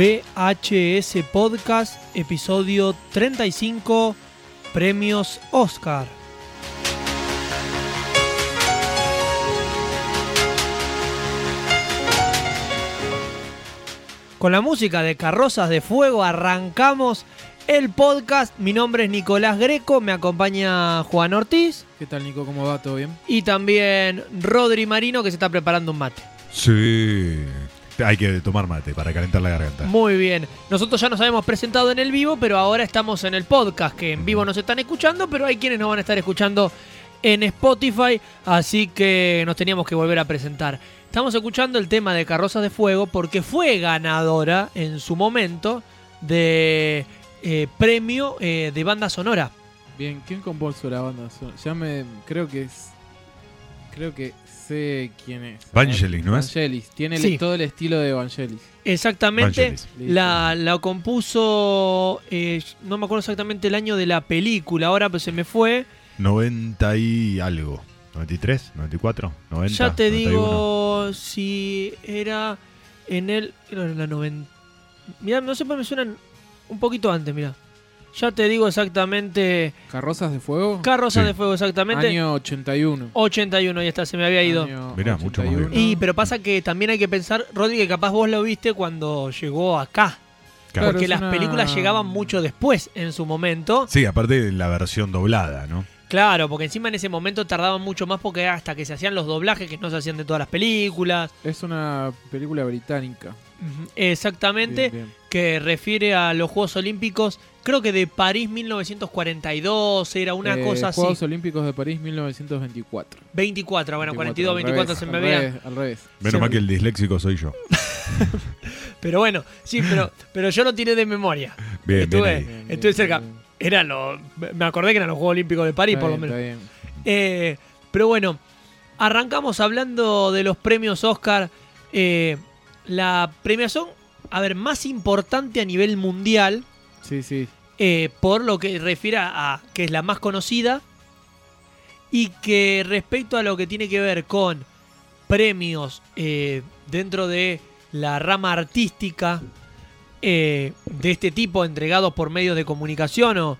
VHS Podcast, episodio 35, Premios Oscar. Con la música de Carrozas de Fuego arrancamos el podcast. Mi nombre es Nicolás Greco, me acompaña Juan Ortiz ¿Qué tal, Nico? ¿Cómo va? ¿Todo bien? y también Rodri Marino que se está preparando un mate. Sí. Hay que tomar mate para calentar la garganta. Muy bien. Nosotros ya nos habíamos presentado en el vivo, pero ahora estamos en el podcast, que en vivo nos están escuchando, pero hay quienes nos van a estar escuchando en Spotify, así que nos teníamos que volver a presentar. Estamos escuchando el tema de Carrozas de Fuego porque fue ganadora en su momento de eh, premio eh, de banda sonora. Bien, ¿quién compuso la banda? sonora? Ya me. Creo que es. Creo que sé quién es. Vangelis, ¿no es? Vangelis. Tiene el- Sí. todo el estilo de Vangelis. Exactamente. Vangelis. La, la compuso, eh, no me acuerdo exactamente el año de la película, ahora pues se me fue. 90 y algo. 93, 94, 90. ya te 91. digo si era en el... Era en la 90... Mira, no sé qué me suenan un poquito antes, mira. Ya te digo exactamente... ¿Carrozas de Fuego? Carroza Sí. de Fuego, exactamente. Año 81. 81, ya está, se me había ido. Año Mirá, mucho más 81. Y pero pasa que también hay que pensar, Rodri, que capaz vos lo viste cuando llegó acá. Claro. porque las una- películas llegaban mucho después en su momento. Sí, aparte de la versión doblada, ¿no? Claro, porque encima en ese momento tardaban mucho más porque hasta que se hacían los doblajes que no se hacían de todas las películas. Es una película británica. Exactamente, Bien, bien. que refiere a los Juegos Olímpicos, creo que de París 1942, era una Eh, cosa así. Juegos Olímpicos de París 1924. 24, bueno, 42, al 24 revés, se me al revés, Al revés. Menos Se- mal que el disléxico soy yo. Pero bueno, sí, pero, pero yo lo tiré de memoria. Bien, bien Estuve-. Bien, bien, cerca. bien. Era lo, me acordé que eran los Juegos Olímpicos de París, Está por lo menos. está bien. Eh, pero bueno, arrancamos hablando de los premios Oscar. Eh, la premiación, a ver, más importante a nivel mundial, Sí, sí. eh, por lo que refiere a que es la más conocida y que respecto a lo que tiene que ver con premios eh, dentro de la rama artística eh, de este tipo entregados por medios de comunicación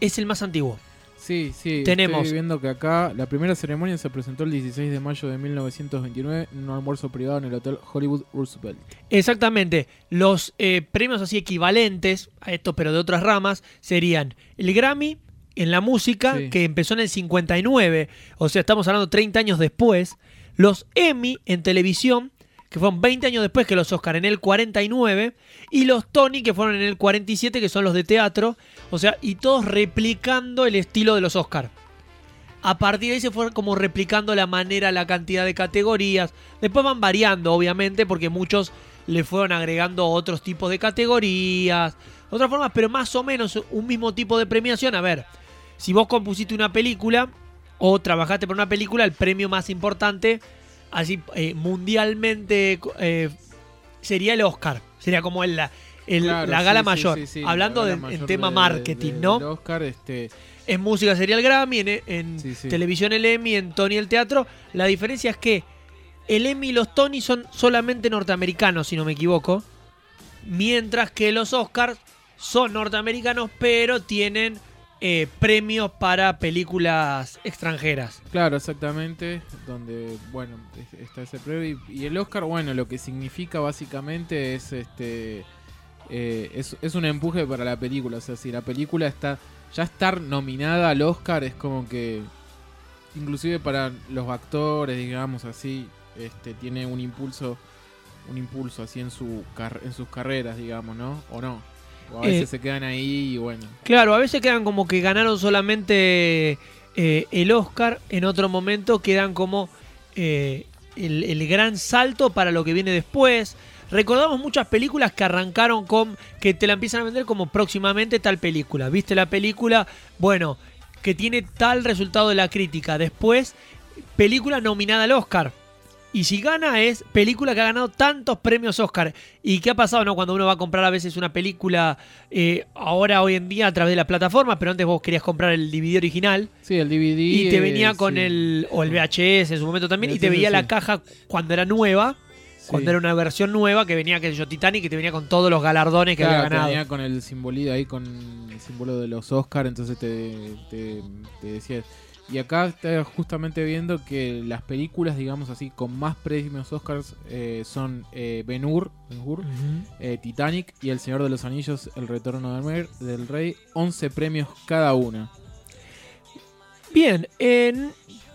es el más antiguo. Sí, sí. Tenemos- Estoy viendo que acá la primera ceremonia se presentó el 16 de mayo de 1929 en un almuerzo privado en el Hotel Hollywood Roosevelt. Exactamente. Los eh, premios así equivalentes a estos, pero de otras ramas, serían el Grammy en la música, Sí. que empezó en el 59, o sea, estamos hablando 30 años después. Los Emmy en televisión, que fueron 20 años después que los Oscar en el 49. Y los Tony, que fueron en el 47, que son los de teatro. O sea, y todos replicando el estilo de los Oscar. A partir de ahí se fue como replicando la manera, la cantidad de categorías. Después van variando, obviamente, porque muchos le fueron agregando otros tipos de categorías, otras formas, pero más o menos un mismo tipo de premiación. A ver, si vos compusiste una película o trabajaste por una película, el premio más importante, así eh, mundialmente, eh, sería el Oscar. Sería como el, la, el- Claro, la sí, gala sí, mayor. sí, sí, Hablando la de- en tema de- marketing, de- ¿no? Oscar, este, En música sería el Grammy, en, en televisión el Emmy, en Tony el teatro. La diferencia es que el Emmy y los Tony son solamente norteamericanos, si no me equivoco. Mientras que los Oscars son norteamericanos, pero tienen eh, premios para películas extranjeras. Claro, exactamente, donde, bueno, es- está ese premio. Y, el Oscar, bueno, lo que significa básicamente es este eh, es, un empuje para la película. O sea, si la película está ya estar nominada al Oscar es como que, inclusive para los actores, digamos así, este tiene un impulso un impulso así en su en sus carreras, digamos, ¿no? O no. O a veces Eh, se quedan ahí y bueno. Claro, a veces quedan como que ganaron solamente eh, el Oscar, en otro momento quedan como eh, el, el gran salto para lo que viene después. Recordamos muchas películas que arrancaron con que te la empiezan a vender como próximamente tal película. ¿Viste la película? Bueno, que tiene tal resultado de la crítica. Después, película nominada al Oscar. Y si gana es película que ha ganado tantos premios Oscar. ¿Y qué ha pasado no cuando uno va a comprar a veces una película eh, ahora hoy en día a través de la plataforma, pero antes vos querías comprar el DVD original Sí, el DVD. y te eh, venía con sí. el o el VHS en su momento también y te veía la caja cuando era nueva Cuando era una versión nueva que venía, que yo, Titanic, que te venía con todos los galardones que Claro, había ganado. tenía con el simbolito ahí, con el símbolo de los Oscar, entonces te, te, te decía... Y acá está justamente viendo que las películas, digamos así, con más premios Oscars eh, son eh, Ben Hur, Ben Hur, eh, Titanic y El Señor de los Anillos, El Retorno del, Mer- del Rey, 11 premios cada una. Bien, en-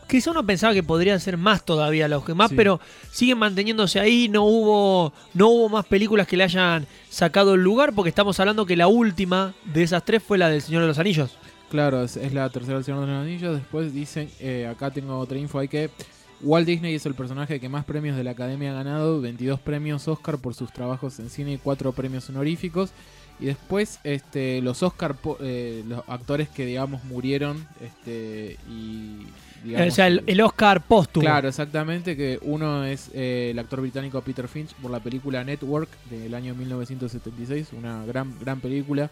quizá uno pensaba que podrían ser más todavía los que más, Sí. pero siguen manteniéndose ahí, no hubo, no hubo más películas que le hayan sacado el lugar, porque estamos hablando que la última de esas tres fue la del Señor de los Anillos. Claro, es, la tercera del Señor de los Anillos. Después dicen, eh, acá tengo otra info, hay que Walt Disney es el personaje que más premios de la Academia ha ganado, 22 premios Oscar por sus trabajos en cine y 4 premios honoríficos. Y después este, los Oscar, eh, los actores que digamos murieron este, y... digamos, o sea, el, el Oscar póstumo. Claro, exactamente, que uno es eh, el actor británico Peter Finch por la película Network del año 1976, una gran, gran película.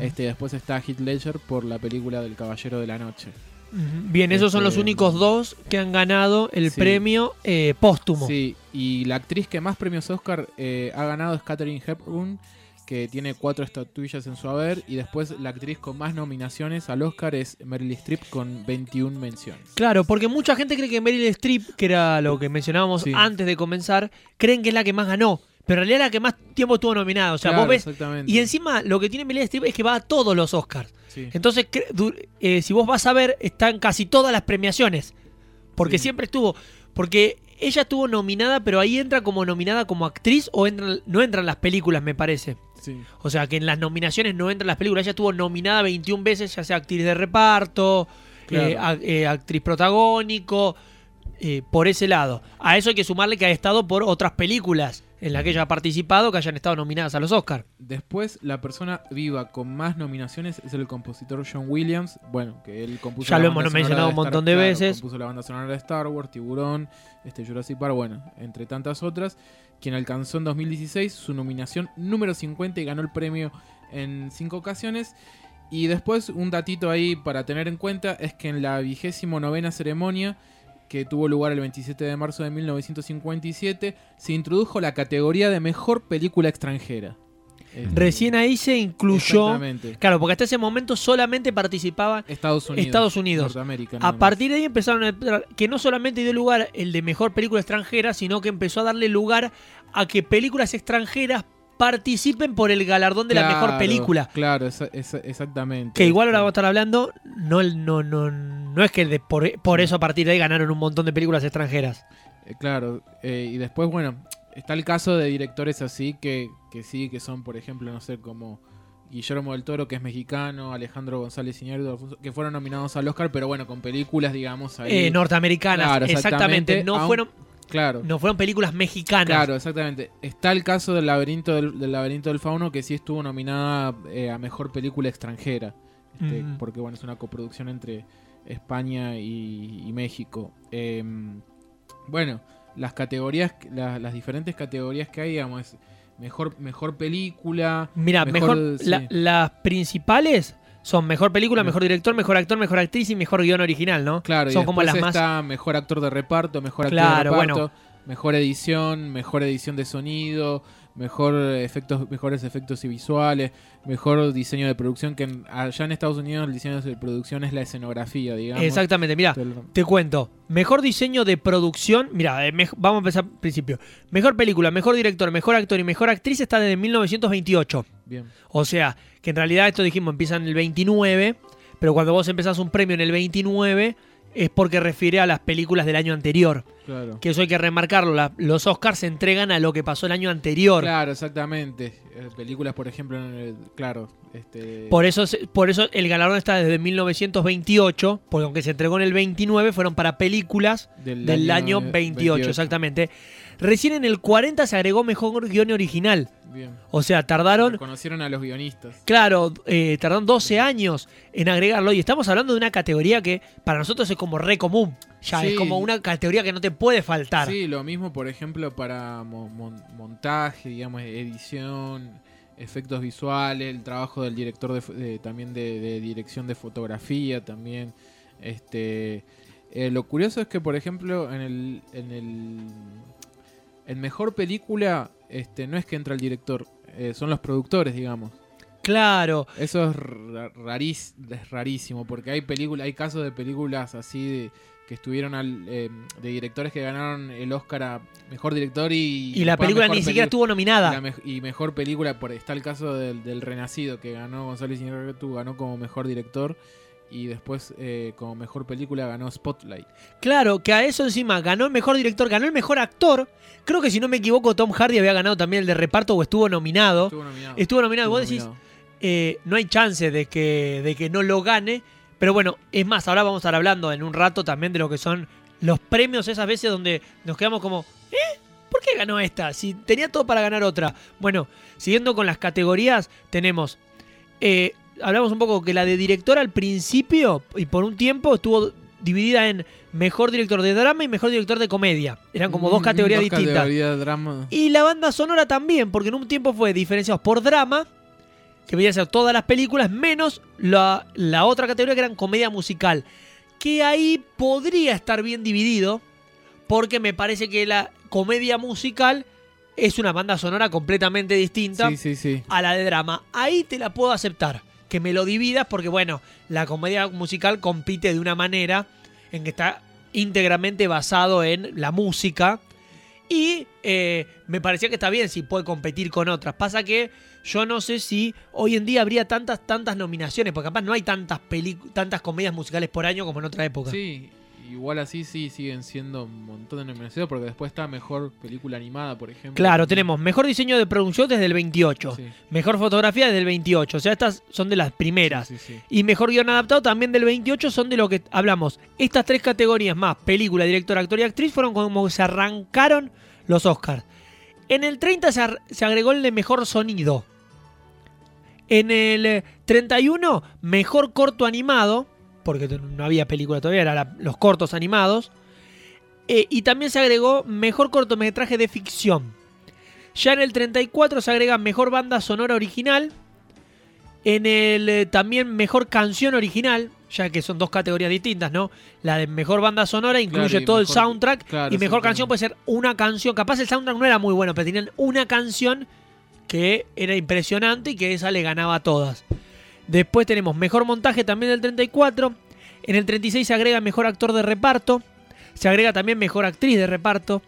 Este, después está Heath Ledger por la película del Caballero de la Noche. Bien, esos son los Este- únicos dos que han ganado el Sí. premio eh, póstumo. Sí, y la actriz que más premios Oscar eh, ha ganado es Katherine Hepburn, que tiene cuatro estatuillas en su haber. Y después la actriz con más nominaciones al Oscar es Meryl Streep con 21 menciones. Claro, porque mucha gente cree que Meryl Streep, que era lo que mencionábamos Sí. antes de comenzar, creen que es la que más ganó. Pero en realidad la que más tiempo estuvo nominada. O sea, Claro, vos ves. Y encima lo que tiene Meryl Streep es que va a todos los Oscars. Sí. Entonces, eh, si vos vas a ver, están casi todas las premiaciones. Porque Sí. siempre estuvo. Porque ella estuvo nominada, pero ahí entra como nominada como actriz o entra, no entran las películas, me parece. Sí. O sea, que en las nominaciones no entran las películas. Ella estuvo nominada 21 veces, ya sea actriz de reparto, Claro. eh, a- eh, actriz protagónico, eh, por ese lado. A eso hay que sumarle que ha estado por otras películas en las que ella ha participado que hayan estado nominadas a los Oscars. Después, la persona viva con más nominaciones es el compositor John Williams. Bueno, que él compuso. Ya la lo hemos mencionado un montón de claro, veces. Compuso la banda sonora de Star Wars, Tiburón, este Jurassic Park, bueno, entre tantas otras. Quien alcanzó en 2016 su nominación número 50 y ganó el premio en cinco ocasiones. Y después, un datito ahí para tener en cuenta es que en la vigésimo novena ceremonia que tuvo lugar el 27 de marzo de 1957, se introdujo la categoría de mejor película extranjera. Este, Recién ahí se incluyó. Claro, porque hasta ese momento solamente participaban. Estados Unidos. Estados Unidos. A partir de ahí empezaron a entrar- que no solamente dio lugar el de mejor película extranjera, sino que empezó a darle lugar a que películas extranjeras participen por el galardón de la mejor película. Claro, esa- esa- exactamente. Que igual ahora Este, vamos a estar hablando, no, no, no, no es que de- por, por eso a partir de ahí ganaron un montón de películas extranjeras. eh, claro, eh, y después, bueno, está el caso de directores así que, que sí, que son, por ejemplo, no sé, como Guillermo del Toro, que es mexicano, Alejandro González Iñárritu, que fueron nominados al Oscar, pero bueno, con películas, digamos, ahí. Eh, norteamericanas, Claro, exactamente. exactamente. No Aun- fueron, Claro. no fueron películas mexicanas. Claro, exactamente. Está el caso del laberinto del, del laberinto del fauno que sí estuvo nominada eh, a mejor película extranjera, Este, Mm. porque bueno es una coproducción entre España y, y México. Em, bueno, las categorías, la- las diferentes categorías que hay, digamos, es mejor mejor película. Mira, mejor, Mejor, sí. la- las principales son mejor película, Me- mejor director, mejor actor, mejor actriz y mejor guion original, ¿no? Claro, son y como las más. está mejor actor de reparto, mejor actor Claro, de reparto, bueno. mejor edición, mejor edición de sonido, mejor efectos, mejores efectos y visuales, mejor diseño de producción, que en- allá en Estados Unidos el diseño de producción es la escenografía, digamos. Exactamente, mira, te cuento. Mejor diseño de producción. Mira, vamos a empezar al principio. Mejor película, mejor director, mejor actor y mejor actriz está desde 1928. Bien, O sea, que en realidad esto dijimos empieza en el 29, pero cuando vos empezás un premio en el 29 es porque refiere a las películas del año anterior. claro. Que eso hay que remarcarlo. la- los Oscars se entregan a lo que pasó el año anterior. Claro, exactamente. Eh, películas, por ejemplo, en el- claro, este Por eso, por eso el galardón está desde 1928, porque aunque se entregó en el 29, fueron para películas del año 28, exactamente. Recién en el 40 se agregó mejor guion original. Bien. O sea, tardaron, Conocieron a los guionistas. claro, eh, tardaron 12 años en agregarlo. Y estamos hablando de una categoría que para nosotros es como re común. Ya Sí. es como una categoría que no te puede faltar. Sí, lo mismo, por ejemplo, para mo- mon- montaje, digamos, edición, efectos visuales, el trabajo del director de, también de, de dirección de fotografía también. Este, eh, lo curioso es que, por ejemplo, en el, en el en mejor película este, no es que entra el director, eh, son los productores, digamos. Claro. Eso es, ra- rarís- es rarísimo, porque hay películas, hay casos de películas así de, que estuvieron al, eh, de directores que ganaron el Oscar a mejor director y, Y la película ni siquiera estuvo y, nominada. y mejor película, por está el caso del, del Renacido, que ganó González Iñárritu, ganó como mejor director y después eh, como mejor película ganó Spotlight. Claro, que a eso encima ganó el mejor director, ganó el mejor actor. Creo que si no me equivoco, Tom Hardy había ganado también el de reparto o estuvo nominado. Estuvo nominado. Estuvo nominado. Estuvo Vos decís, eh, no hay chance de que, de que no lo gane. Pero bueno, es más, ahora vamos a estar hablando en un rato también de lo que son los premios esas veces donde nos quedamos como, ¿eh? ¿Por qué ganó esta? Si tenía todo para ganar otra. Bueno, siguiendo con las categorías, tenemos... eh, hablamos un poco que la de director al principio y por un tiempo estuvo dividida en mejor director de drama y mejor director de comedia. Eran como dos Mm, categorías dos distintas. categorías de drama. Y la banda sonora también, porque en un tiempo fue diferenciados por drama, que veía ser todas las películas, menos la, la otra categoría que eran comedia musical. Que ahí podría estar bien dividido, porque me parece que la comedia musical es una banda sonora completamente distinta Sí, sí, sí. a la de drama. Ahí te la puedo aceptar, que me lo dividas, porque bueno, la comedia musical compite de una manera en que está íntegramente basado en la música. Y eh, me parecía que está bien si puede competir con otras. Pasa que yo no sé si hoy en día habría tantas, tantas nominaciones, porque capaz no hay tantas, tantas comedias musicales por año como en otra época. Sí, igual así sí siguen siendo un montón de nominaciones porque después está mejor película animada, por ejemplo. Claro, tenemos mejor diseño de producción desde el 28, Sí, mejor fotografía desde el 28, o sea, estas son de las primeras. sí, sí. Y mejor guion adaptado también del 28 son de lo que hablamos. Estas tres categorías más, película, director, actor y actriz, fueron como se arrancaron los Oscars. En el 30 se, agregó el de mejor sonido. En el eh, 31, mejor corto animado, porque no había película todavía, eran los cortos animados. Eh, y también se agregó mejor cortometraje de ficción. Ya en el 34 se agrega mejor banda sonora original. En el eh, también mejor canción original, ya que son dos categorías distintas, ¿no? La de mejor banda sonora incluye Claro, todo el soundtrack claro, y mejor canción puede ser una canción. Capaz el soundtrack no era muy bueno, pero tenían una canción que era impresionante y que esa le ganaba a todas. Después tenemos mejor montaje también del 34. En el 36 se agrega mejor actor de reparto. Se agrega también mejor actriz de reparto.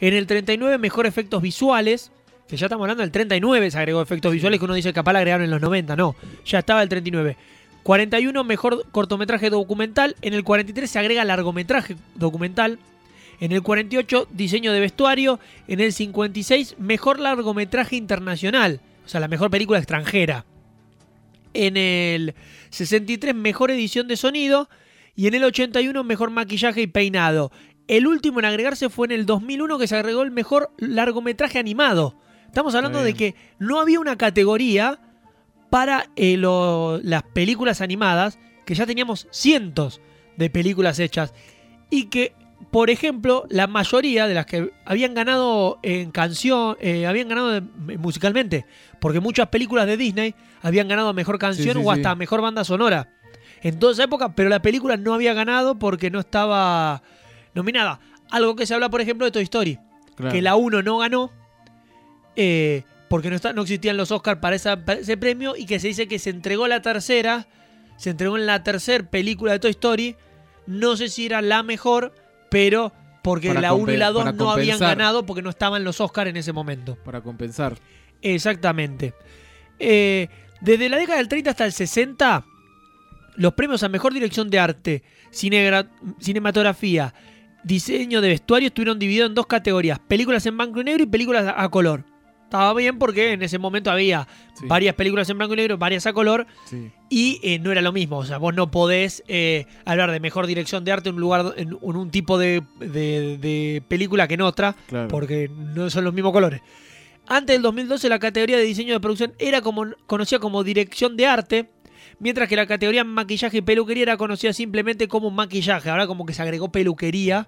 En el 39 mejor efectos visuales. Que ya estamos hablando del 39 se agregó efectos visuales que uno dice capaz la agregaron en los 90. No, ya estaba el 39. 41 mejor cortometraje documental. En el 43 se agrega largometraje documental. En el 48 diseño de vestuario. En el 56 mejor largometraje internacional. O sea, la mejor película extranjera. En el 63 mejor edición de sonido. Y en el 81 mejor maquillaje y peinado. El último en agregarse fue en el 2001 que se agregó el mejor largometraje animado. Estamos hablando de que no había una categoría para eh, lo- las películas animadas, que ya teníamos cientos de películas hechas. Y que, por ejemplo, la mayoría de las que habían ganado en canción, eh, habían ganado musicalmente, porque muchas películas de Disney habían ganado mejor canción sí, o sí. hasta mejor banda sonora. En toda esa época, pero la película no había ganado porque no estaba nominada. Algo que se habla, por ejemplo, de Toy Story Claro. que la 1 no ganó eh, porque no, está, no existían los Oscars para, esa- para ese premio y que se dice que se entregó la tercera, se entregó en la tercera película de Toy Story. No sé si era la mejor, pero porque Para la 1 y la 2 para no habían ganado porque no estaban los Oscars en ese momento. Para compensar. Exactamente. Eh, desde la década del 30 hasta el 60, los premios a mejor dirección de arte, cinematografía, diseño de vestuario estuvieron divididos en dos categorías: películas en blanco y negro y películas a color. Estaba bien porque en ese momento había Sí. varias películas en blanco y negro, varias a color, Sí. y eh, no era lo mismo. O sea, vos no podés eh, hablar de mejor dirección de arte en un lugar, en, en un tipo de, de- de película que en otra, Claro. porque no son los mismos colores. Antes del 2012 la categoría de diseño de producción era conocida como dirección de arte, mientras que la categoría maquillaje y peluquería era conocida simplemente como maquillaje. Ahora como que se agregó peluquería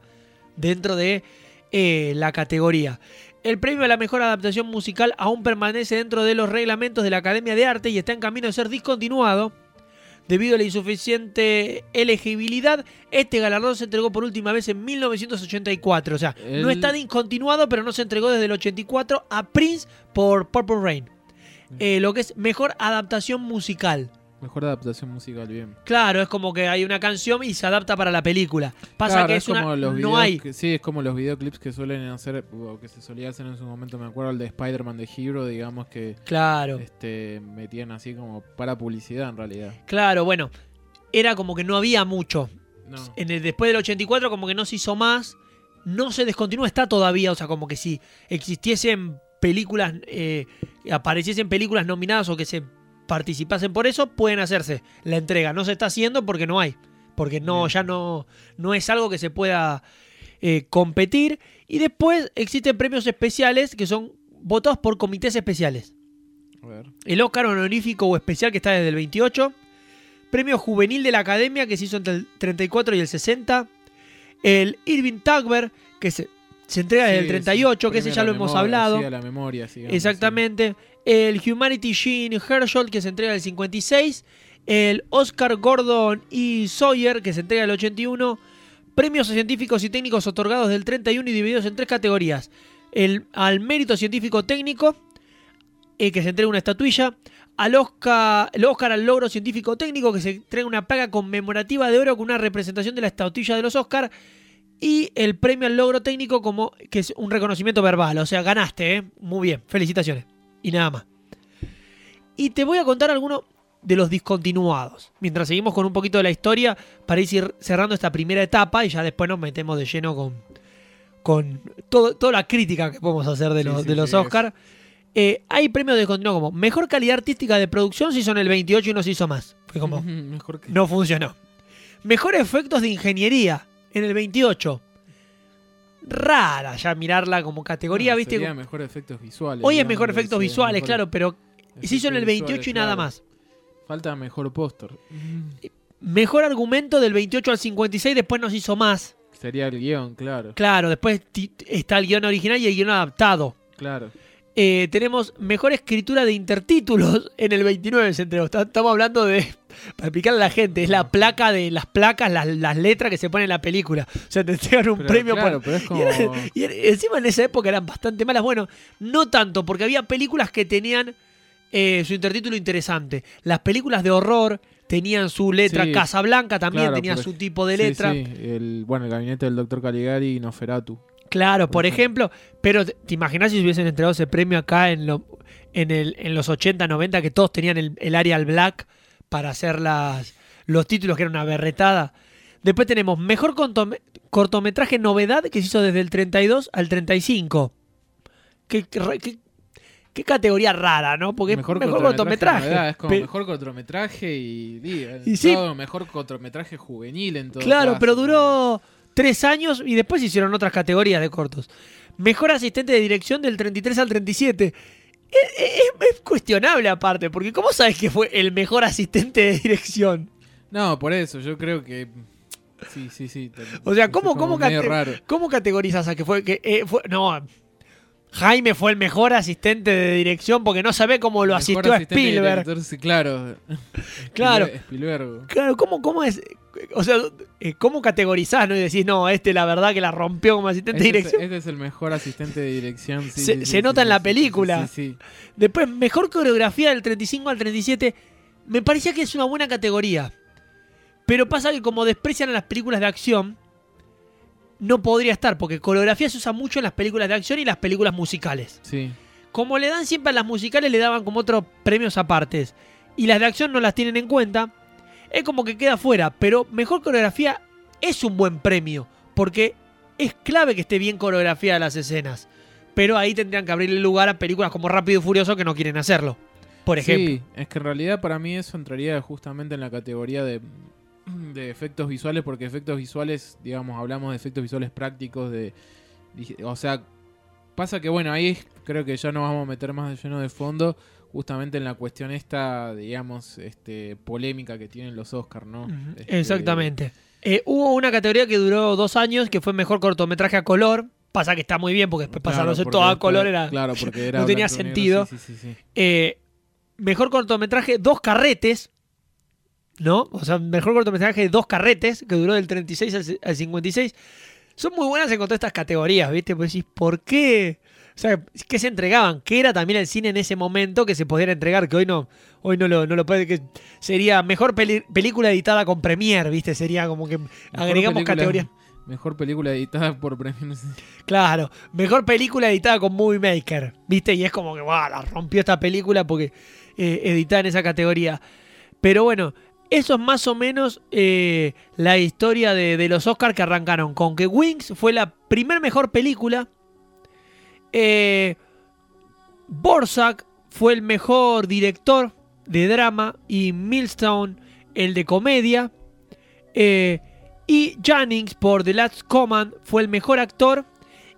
dentro de eh, la categoría. El premio a la mejor adaptación musical aún permanece dentro de los reglamentos de la Academia de Arte y está en camino de ser discontinuado. Debido a la insuficiente elegibilidad. Este galardón se entregó por última vez en 1984. O sea, no está discontinuado, pero no se entregó desde el 84 a Prince por Purple Rain. Eh, lo que es mejor adaptación musical. Mejor adaptación musical, bien. Claro, es como que hay una canción y se adapta para la película. Pasa Claro, que es es una, como los no hay. que- sí, es como los videoclips que suelen hacer, o que se solía hacer en su momento, me acuerdo el de Spider-Man de Hero, digamos que Claro, este, metían así como para publicidad en realidad. claro, bueno. Era como que no había mucho. No. En el, después del 84 como que no se hizo más. No se descontinúa, está todavía. O sea, como que si existiesen películas, eh, apareciesen películas nominadas o que se participasen por eso, pueden hacerse la entrega. No se está haciendo porque no hay. Porque no, ya no, no es algo que se pueda eh, competir. Y después existen premios especiales que son votados por comités especiales. A ver. El Oscar honorífico o especial que está desde el 28. Premio juvenil de la Academia que se hizo entre el 34 y el 60. El Irving Tagber que se, se entrega desde el 38, sí, que ese ya lo hemos hablado. sí, a la memoria, Exactamente. El Humanity Gene Herschel que se entrega el 56. El Oscar Gordon y Sawyer que se entrega el 81. Premios científicos y técnicos otorgados del 31 y divididos en tres categorías. El, al mérito científico técnico, eh, que se entrega una estatuilla. Al Oscar, el Oscar al logro científico técnico, que se entrega una placa conmemorativa de oro con una representación de la estatuilla de los Oscar. Y el premio al logro técnico, como que es un reconocimiento verbal. O sea, ganaste, ¿eh? Muy bien, felicitaciones. Y nada más. Y te voy a contar algunos de los discontinuados. Mientras seguimos con un poquito de la historia, para ir cerrando esta primera etapa y ya después nos metemos de lleno con, con todo- toda la crítica que podemos hacer de los, sí, de los sí, Oscar. Eh, hay premios discontinuados como mejor calidad artística de producción se hizo en el 28 y no se hizo más. Fue como, Mejor que... no funcionó. Mejor efectos de ingeniería en el 28. Rara ya mirarla como categoría, No, ¿viste? sería mejor efectos visuales. Hoy es mejor efectos visuales, mejor claro, pero se hizo en el efectos 28 y nada claro. más. Falta mejor póster. Mejor argumento del 28 al 56, después no se hizo más. Sería el guion, claro. Claro, después está el guion original y el guion adaptado. Claro. Eh, tenemos mejor escritura de intertítulos en el 29 se entregó. Estamos hablando de, para explicarle a la gente, es la placa de las placas, las, las letras que se ponen en la película. O sea, te entregan un Pero, premio claro, por... pero es Y, como... era- y era- encima en esa época eran bastante malas. Bueno, no tanto, porque había películas que tenían eh, su intertítulo interesante. Las películas de horror tenían su letra. Sí, Casablanca también claro, tenía su tipo de Sí, letra. sí, el, bueno, el gabinete del doctor Caligari y Noferatu. Claro, por ejemplo, pero te imaginas si se hubiesen entregado ese premio acá en, lo- en, el, en los 80, 90, que todos tenían el, el Arial Black para hacer las, los títulos, que era una berretada. Después tenemos mejor cortome- cortometraje novedad que se hizo desde el 32 al 35. Qué, categoría rara, ¿no? Porque mejor, cortometraje. novedad, es como mejor cortometraje y, Y sí. mejor cortometraje juvenil en todo Claro, caso. pero duró tres años y después hicieron otras categorías de cortos. Mejor asistente de dirección del 33 al 37. Es, es- es cuestionable aparte, porque ¿cómo sabes que fue el mejor asistente de dirección? No, por eso, yo creo que... Sí, sí, sí. O sea, ¿cómo, cómo, cate- raro. cómo categorizas a que fue que eh, fue- no Jaime fue el mejor asistente de dirección porque no sabe cómo lo Mejor asistió a Spielberg. director, sí, claro. Claro. Spielberg. Claro, ¿cómo, cómo es? O sea, eh, ¿cómo categorizás, no? Y decís, no, este la verdad que la rompió como asistente de es, dirección. este es el mejor asistente de dirección. sí, Se- sí, se sí, nota en la película. Sí, sí, Después, mejor coreografía del 35 al 37. Me parecía que es una buena categoría. Pero pasa que como desprecian a las películas de acción, no podría estar, porque coreografía se usa mucho en las películas de acción y las películas musicales. sí. Como le dan siempre a las musicales, le daban como otros premios apartes. Y las de acción no las tienen en cuenta. Es como que queda fuera. Pero mejor coreografía es un buen premio. Porque es clave que esté bien coreografiada las escenas. Pero ahí tendrían que abrirle lugar a películas como Rápido y Furioso que no quieren hacerlo. Por ejemplo. Sí, es que en realidad para mí eso entraría justamente en la categoría de, de efectos visuales, porque efectos visuales, digamos, hablamos de efectos visuales prácticos, de, o sea, pasa que bueno, ahí creo que ya nos vamos a meter más de lleno de fondo, justamente en la cuestión esta, digamos, este polémica que tienen los Oscars, ¿no? Este, Exactamente. Eh, hubo una categoría que duró dos años, que fue mejor cortometraje a color. Pasa que está muy bien, porque después claro, todo a color era... Claro, porque era no tenía negro, sentido. sí, sí, sí, sí. Eh, mejor cortometraje, dos carretes. ¿no? O sea, mejor cortometraje de dos carretes, que duró del 36 al, al 56. Son muy buenas en cuanto a estas categorías, ¿viste? Pues decís, ¿por qué? O sea, ¿qué se entregaban? ¿Qué era también el cine en ese momento que se pudiera entregar? Que hoy no, hoy no lo, no lo puede. Que sería mejor peli- película editada con Premiere, ¿viste? Sería como que agregamos categorías. Mejor película editada por premios. Claro, mejor película editada con Movie Maker, ¿viste? Y es como que, wow, la rompió esta película porque eh, editada en esa categoría. Pero bueno, eso es más o menos eh, la historia de, de los Oscars que arrancaron con que Wings fue la primer mejor película. Eh, Borsak fue el mejor director de drama y Millstone el de comedia. Eh, y Jennings por The Last Command fue el mejor actor.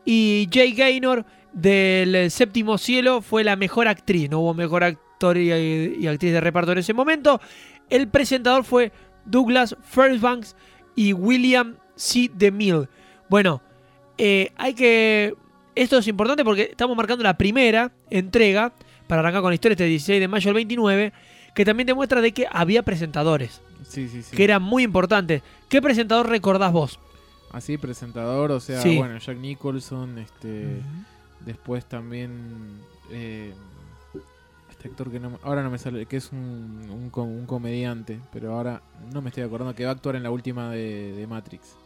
Y Jay Gaynor del Séptimo Cielo fue la mejor actriz. No hubo mejor actor y, y actriz de reparto en ese momento. El presentador fue Douglas Fairbanks y William C. DeMille. Bueno, eh, hay que. Esto es importante porque estamos marcando la primera entrega para arrancar con la historia este 16 de mayo del 29, que también demuestra de que había presentadores, Sí, sí, sí. que eran muy importantes. ¿Qué presentador recordás vos? Así, presentador, o sea, Sí. bueno, Jack Nicholson, este. Después también. eh, este actor que no, ahora no me sale, que es un, un, un comediante, pero ahora no me estoy acordando que va a actuar en la última de, de Matrix.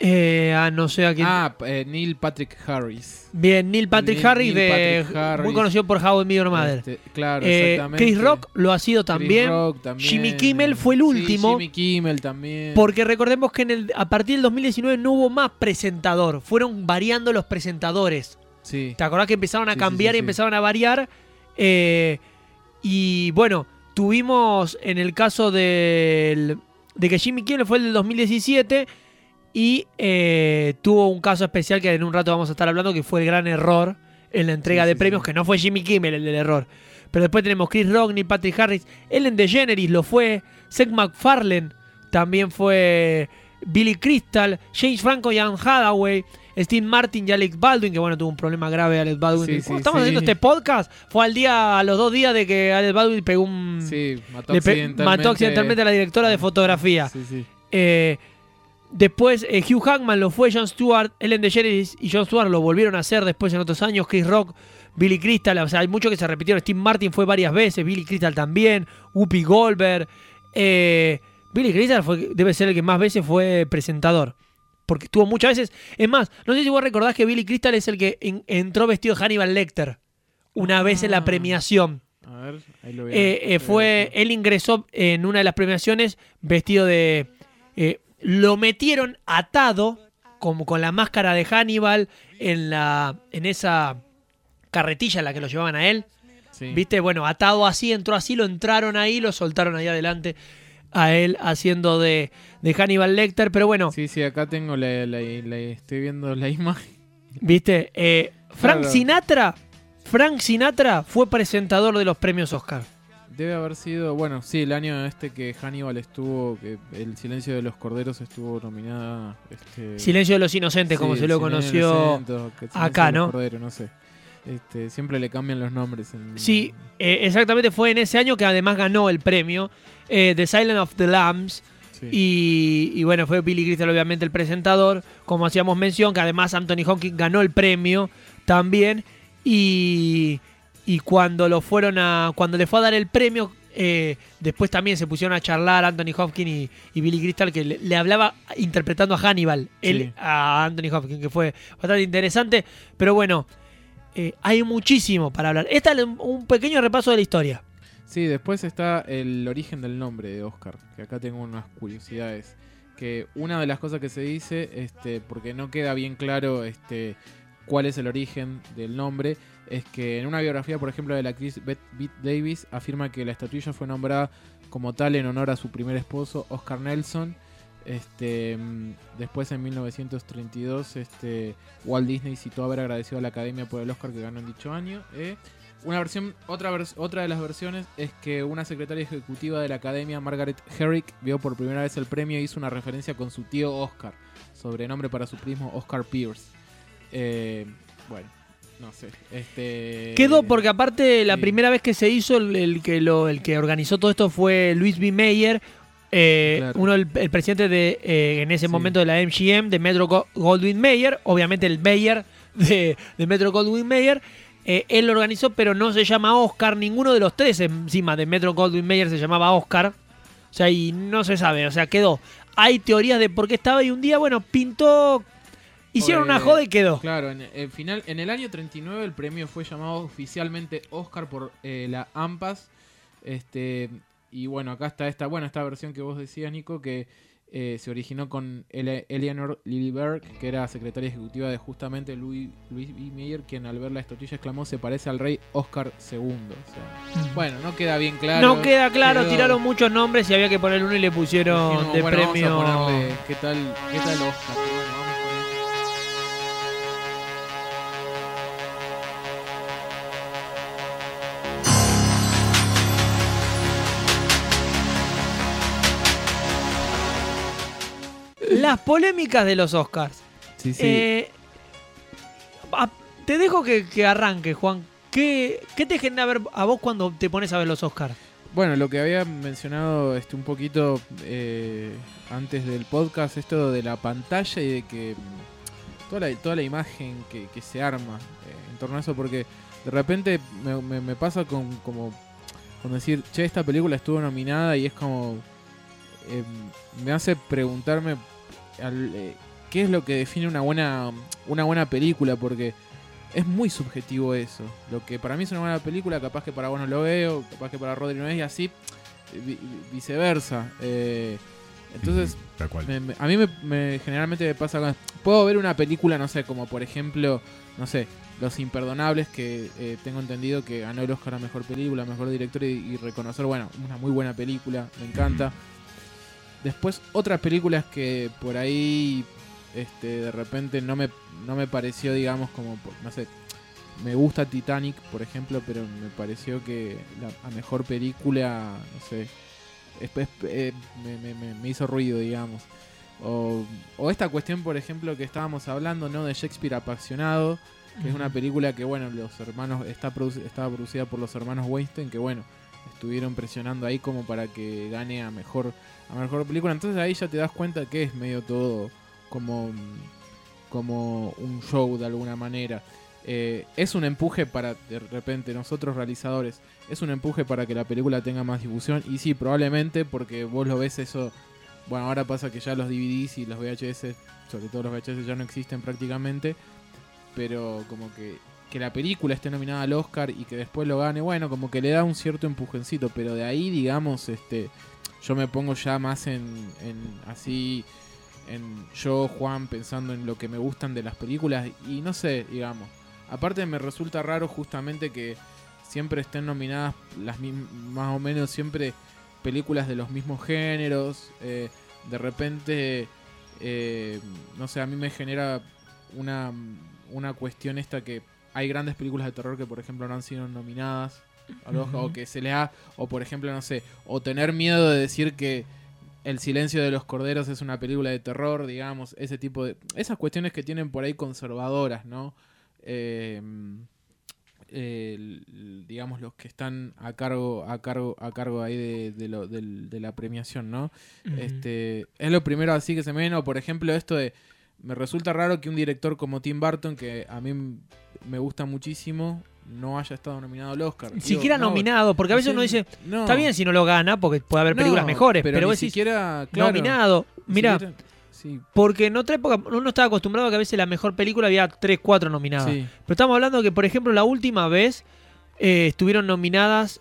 Eh, ah, no sé a quién. Ah, eh, Neil Patrick Harris. Bien, Neil Patrick Neil- Harris, Neil de, Patrick Harris. muy conocido por How I Met Your Mother. Este, claro, Eh, exactamente. Chris Rock lo ha sido también. Rock también. Jimmy Kimmel fue el Sí, último. Jimmy Kimmel también. Porque recordemos que en el, a partir del 2019 no hubo más presentador. Fueron variando los presentadores. Sí. ¿Te acordás que empezaron a Sí, cambiar y empezaron a variar? Eh, y bueno, tuvimos en el caso del, de que Jimmy Kimmel fue el del 2017 y eh, tuvo un caso especial que en un rato vamos a estar hablando que fue el gran error en la entrega Sí, de sí, premios, sí. que no fue Jimmy Kimmel el del error. Pero después tenemos Chris Rock, Neil Patrick Harris, Ellen DeGeneres lo fue, Seth MacFarlane también fue, Billy Crystal, James Franco y Anne Hathaway, Steve Martin y Alec Baldwin, que bueno, tuvo un problema grave Alec Baldwin. Sí, estamos sí. haciendo este podcast, fue al día, a los dos días de que Alec Baldwin pegó un... Sí, mató accidentalmente. mató accidentalmente a la directora de fotografía. Sí, sí. Eh, después eh, Hugh Hackman lo fue, Jon Stewart, Ellen DeGeneres y Jon Stewart lo volvieron a hacer después en otros años, Chris Rock, Billy Crystal, o sea, hay muchos que se repitieron, Steve Martin fue varias veces, Billy Crystal también, Whoopi Goldberg, eh, Billy Crystal fue- debe ser el que más veces fue presentador. Porque estuvo muchas veces. Es más, no sé si vos recordás que Billy Crystal es el que en- entró vestido de Hannibal Lecter una vez en la Ah. premiación. A ver, ahí lo voy a- Eh, eh, fue, él ingresó en una de las premiaciones vestido de... eh, lo metieron atado, como con la máscara de Hannibal, en, la, en esa carretilla en la que lo llevaban a él. Sí. ¿Viste? Bueno, atado así, entró así, lo entraron ahí, lo soltaron ahí adelante a él haciendo de, de Hannibal Lecter. Pero bueno, Sí, sí, acá tengo la, la- la- estoy viendo la imagen. ¿viste? Eh, Frank Claro. Sinatra, Frank Sinatra fue presentador de los premios Oscar. Debe haber sido, bueno, sí, el año este que Hannibal estuvo, que El silencio de los corderos estuvo nominada. Este, Silencio de los Inocentes, como se lo conoció. Acá, ¿no? Corderos, no sé. Este, siempre le cambian los nombres. en- Sí, eh, exactamente fue en ese año que además ganó el premio eh, The Silent of the Lambs. sí. Y, y bueno, fue Billy Crystal obviamente el presentador, como hacíamos mención, que además Anthony Hopkins ganó el premio también. Y, y cuando lo fueron a. Cuando le fue a dar el premio, eh, después también se pusieron a charlar Anthony Hopkins y, y Billy Crystal, que le, le hablaba interpretando a Hannibal, él Sí. a Anthony Hopkins, que fue bastante interesante. Pero bueno, eh, hay muchísimo para hablar. Esta es un pequeño repaso de la historia. Sí, después está el origen del nombre de Oscar, que acá tengo unas curiosidades. Que una de las cosas que se dice, este, porque no queda bien claro este, cuál es el origen del nombre, es que en una biografía, por ejemplo, de la actriz Bette Davis, afirma que la estatuilla fue nombrada como tal en honor a su primer esposo, Oscar Nelson. Este, mm, después, en 1932, este, Walt Disney citó haber agradecido a la Academia por el Oscar que ganó en dicho año. eh. Una versión, otra, otra de las versiones es que una secretaria ejecutiva de la academia, Margaret Herrick, vio por primera vez el premio e hizo una referencia con su tío Oscar, sobrenombre para su primo Oscar Pierce. Eh, bueno, no sé. Este, Quedó porque aparte la sí. primera vez que se hizo, el, el que lo, el que organizó todo esto fue Luis B. Mayer, eh, Claro. uno el, el presidente de eh, en ese Sí. momento de la MGM, de Metro Go- Goldwyn Mayer, obviamente el Mayer de, de Metro Goldwyn Mayer. eh, él lo organizó, pero no se llama Oscar. Ninguno de los tres encima de Metro Goldwyn Mayer se llamaba Oscar. O sea, y no se sabe, o sea, quedó. Hay teorías de por qué estaba y un día, bueno, pintó. Hicieron una joda y quedó. Claro, en el final, en el año 39 el premio fue llamado oficialmente Oscar por eh, la AMPAS. Este, y bueno, acá está esta, bueno, esta versión que vos decías, Nico, que eh, se originó con Ele- Eleanor Liliberg, que era secretaria ejecutiva de justamente Louis, Louis B. Mayer, quien al ver la estotilla exclamó se parece al rey Oscar II. O sea, bueno, no queda bien claro. no queda claro, quedó- tiraron muchos nombres y había que poner uno y le pusieron dijimos, de bueno, vamos a premio. ponerle, ¿qué tal, qué tal Oscar? Bueno, vamos Las polémicas de los Oscars. Sí, sí. Eh, a- te dejo que, que arranque, Juan. ¿Qué, ¿Qué te genera ver a vos cuando te pones a ver los Oscars? Bueno, lo que había mencionado este, un poquito eh, antes del podcast, esto de la pantalla y de que toda la, toda la imagen que, que se arma eh, en torno a eso, porque de repente me, me- me pasa con, como, con decir, che, esta película estuvo nominada y es como, eh, me hace preguntarme al, eh, qué es lo que define una buena, una buena película, porque es muy subjetivo eso. Lo que para mí es una buena película, capaz que para vos no lo veo, capaz que para Rodri no es, y así vi- viceversa. Eh, entonces, Ujú, Tal cual. me- me- a mí me, me- generalmente me pasa con- Puedo ver una película, no sé, como por ejemplo, no sé, Los Imperdonables, que eh, tengo entendido que ganó el Oscar a Mejor Película, Mejor Director y, y reconocer, bueno, una muy buena película, me encanta. Después otras películas que por ahí este, de repente no me, no me pareció, digamos, como, por- no sé, me gusta Titanic, por ejemplo, pero me pareció que la mejor película, no sé, es- es- eh, me, me- me- hizo ruido, digamos. O, o esta cuestión, por ejemplo, que estábamos hablando, ¿no? De Shakespeare apasionado, que es una película que, bueno, los hermanos, está produ- estaba producida por los hermanos Weinstein, que, bueno, estuvieron presionando ahí como para que gane a mejor, a mejor película. Entonces ahí ya te das cuenta que es medio todo como, como un show de alguna manera. Eh, es un empuje para, de repente, nosotros realizadores, es un empuje para que la película tenga más difusión. Y sí, probablemente, porque vos lo ves eso. Bueno, ahora pasa que ya los DVDs y los VHS, sobre todo los VHS, ya no existen prácticamente. Pero como que, que la película esté nominada al Oscar y que después lo gane, bueno, como que le da un cierto empujoncito. Pero de ahí, digamos, este yo me pongo ya más en, en así en yo Juan pensando en lo que me gustan de las películas y no sé digamos aparte me resulta raro justamente que siempre estén nominadas las más o menos siempre películas de los mismos géneros eh, de repente eh, no sé a mí me genera una una cuestión esta que hay grandes películas de terror que por ejemplo no han sido nominadas al Oscar, Ujú. o que se le ha o por ejemplo no sé o tener miedo de decir que el silencio de los corderos es una película de terror, digamos, ese tipo de... Esas cuestiones que tienen por ahí conservadoras, ¿no? Eh, eh, digamos los que están a cargo a cargo a cargo ahí de, de lo- del- de la premiación no este es lo primero así que se me viene o por ejemplo esto de me resulta raro que un director como Tim Burton que a mí me gusta muchísimo no haya estado nominado al Oscar Ni siquiera no, nominado, porque a veces uno dice, no. está bien si no lo gana, porque puede haber películas No, mejores, pero, ni decís, siquiera claro, nominado. Mira, sí, porque en otra época uno estaba acostumbrado a que a veces la mejor película había 3, 4 nominadas. sí. Pero estamos hablando que, por ejemplo, la última vez eh, estuvieron nominadas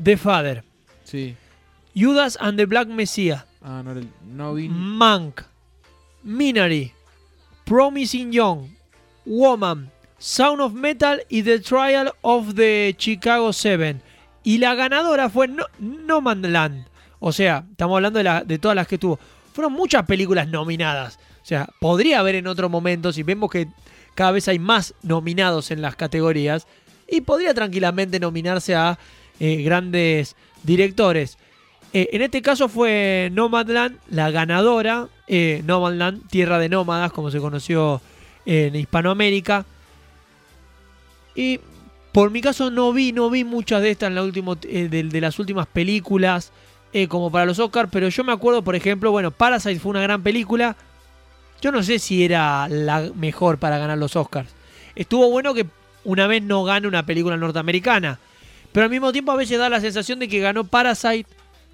The Father, Sí. Judas and the Black Messiah, Ah, no vi. Mank, Minari, Promising Young, Woman, Sound of Metal y The Trial of the Chicago Seven. Y la ganadora fue No, Man's Land. O sea, estamos hablando de, la- de todas las que tuvo. Fueron muchas películas nominadas. O sea, podría haber en otro momento, si vemos que cada vez hay más nominados en las categorías, y podría tranquilamente nominarse a eh, grandes directores. Eh, en este caso fue Nomadland la ganadora. Eh, Nomadland, Tierra de Nómadas, como se conoció en Hispanoamérica. Y por mi caso no vi, no vi muchas de estas en eh, de, las últimas películas como para los Oscars, pero yo me acuerdo, por ejemplo, bueno, Parasite fue una gran película. Yo no sé si era la mejor para ganar los Oscars. Estuvo bueno que una vez no gane una película norteamericana, pero al mismo tiempo a veces da la sensación de que ganó Parasite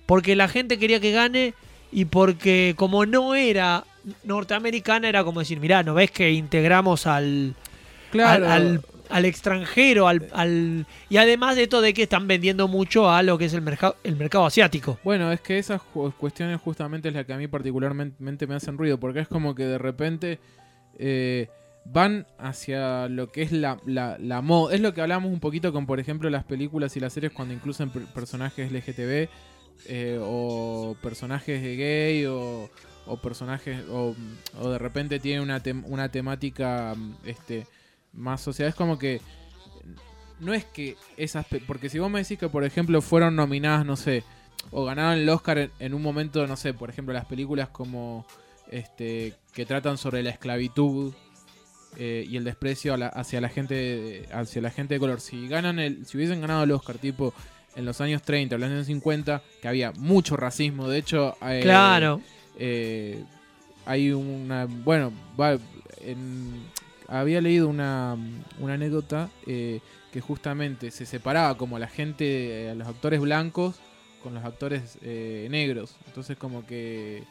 porque la gente quería que gane y porque como no era norteamericana era como decir, mirá, ¿no ves que integramos al, Claro. al, al- al extranjero, al, al- y además de esto de que están vendiendo mucho a lo que es el mercado, el mercado asiático. Bueno, es que esas cuestiones justamente es la que a mí particularmente me hacen ruido, porque es como que de repente eh, van hacia lo que es la, la, la moda. Es lo que hablamos un poquito con, por ejemplo, las películas y las series cuando incluyen per- personajes LGTB eh, o personajes de gay o, o personajes o, o de repente tiene una, tem- una temática este más social. Es como que no es que esas... Porque si vos me decís que, por ejemplo, fueron nominadas, no sé, o ganaron el Oscar en, un momento, no sé, por ejemplo, las películas como este que tratan sobre la esclavitud eh, y el desprecio hacia la gente hacia la gente de color. Si ganan el, si hubiesen ganado el Oscar, tipo en los años 30, en los años 50, que había mucho racismo, de hecho, eh, claro. eh, hay una. Bueno, va, en- había leído una, una anécdota eh, que justamente se separaba como la gente, eh, a los actores blancos con los actores eh, negros. Entonces, como que.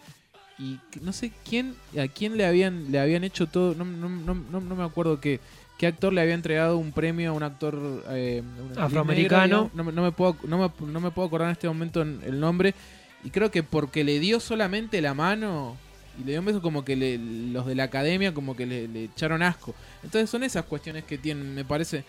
Y no sé quién, a quién le habían, le habían hecho todo. No, no, no, no, no me acuerdo qué. ¿Qué actor le había entregado un premio a un actor eh, Afroamericano. no, me- no me puedo, no, me, no me puedo acordar en este momento en- el nombre. Y creo que porque le dio solamente la mano y le dio un beso como que le- los de la academia como que le, le echaron asco. Entonces son esas cuestiones que tienen, me parece,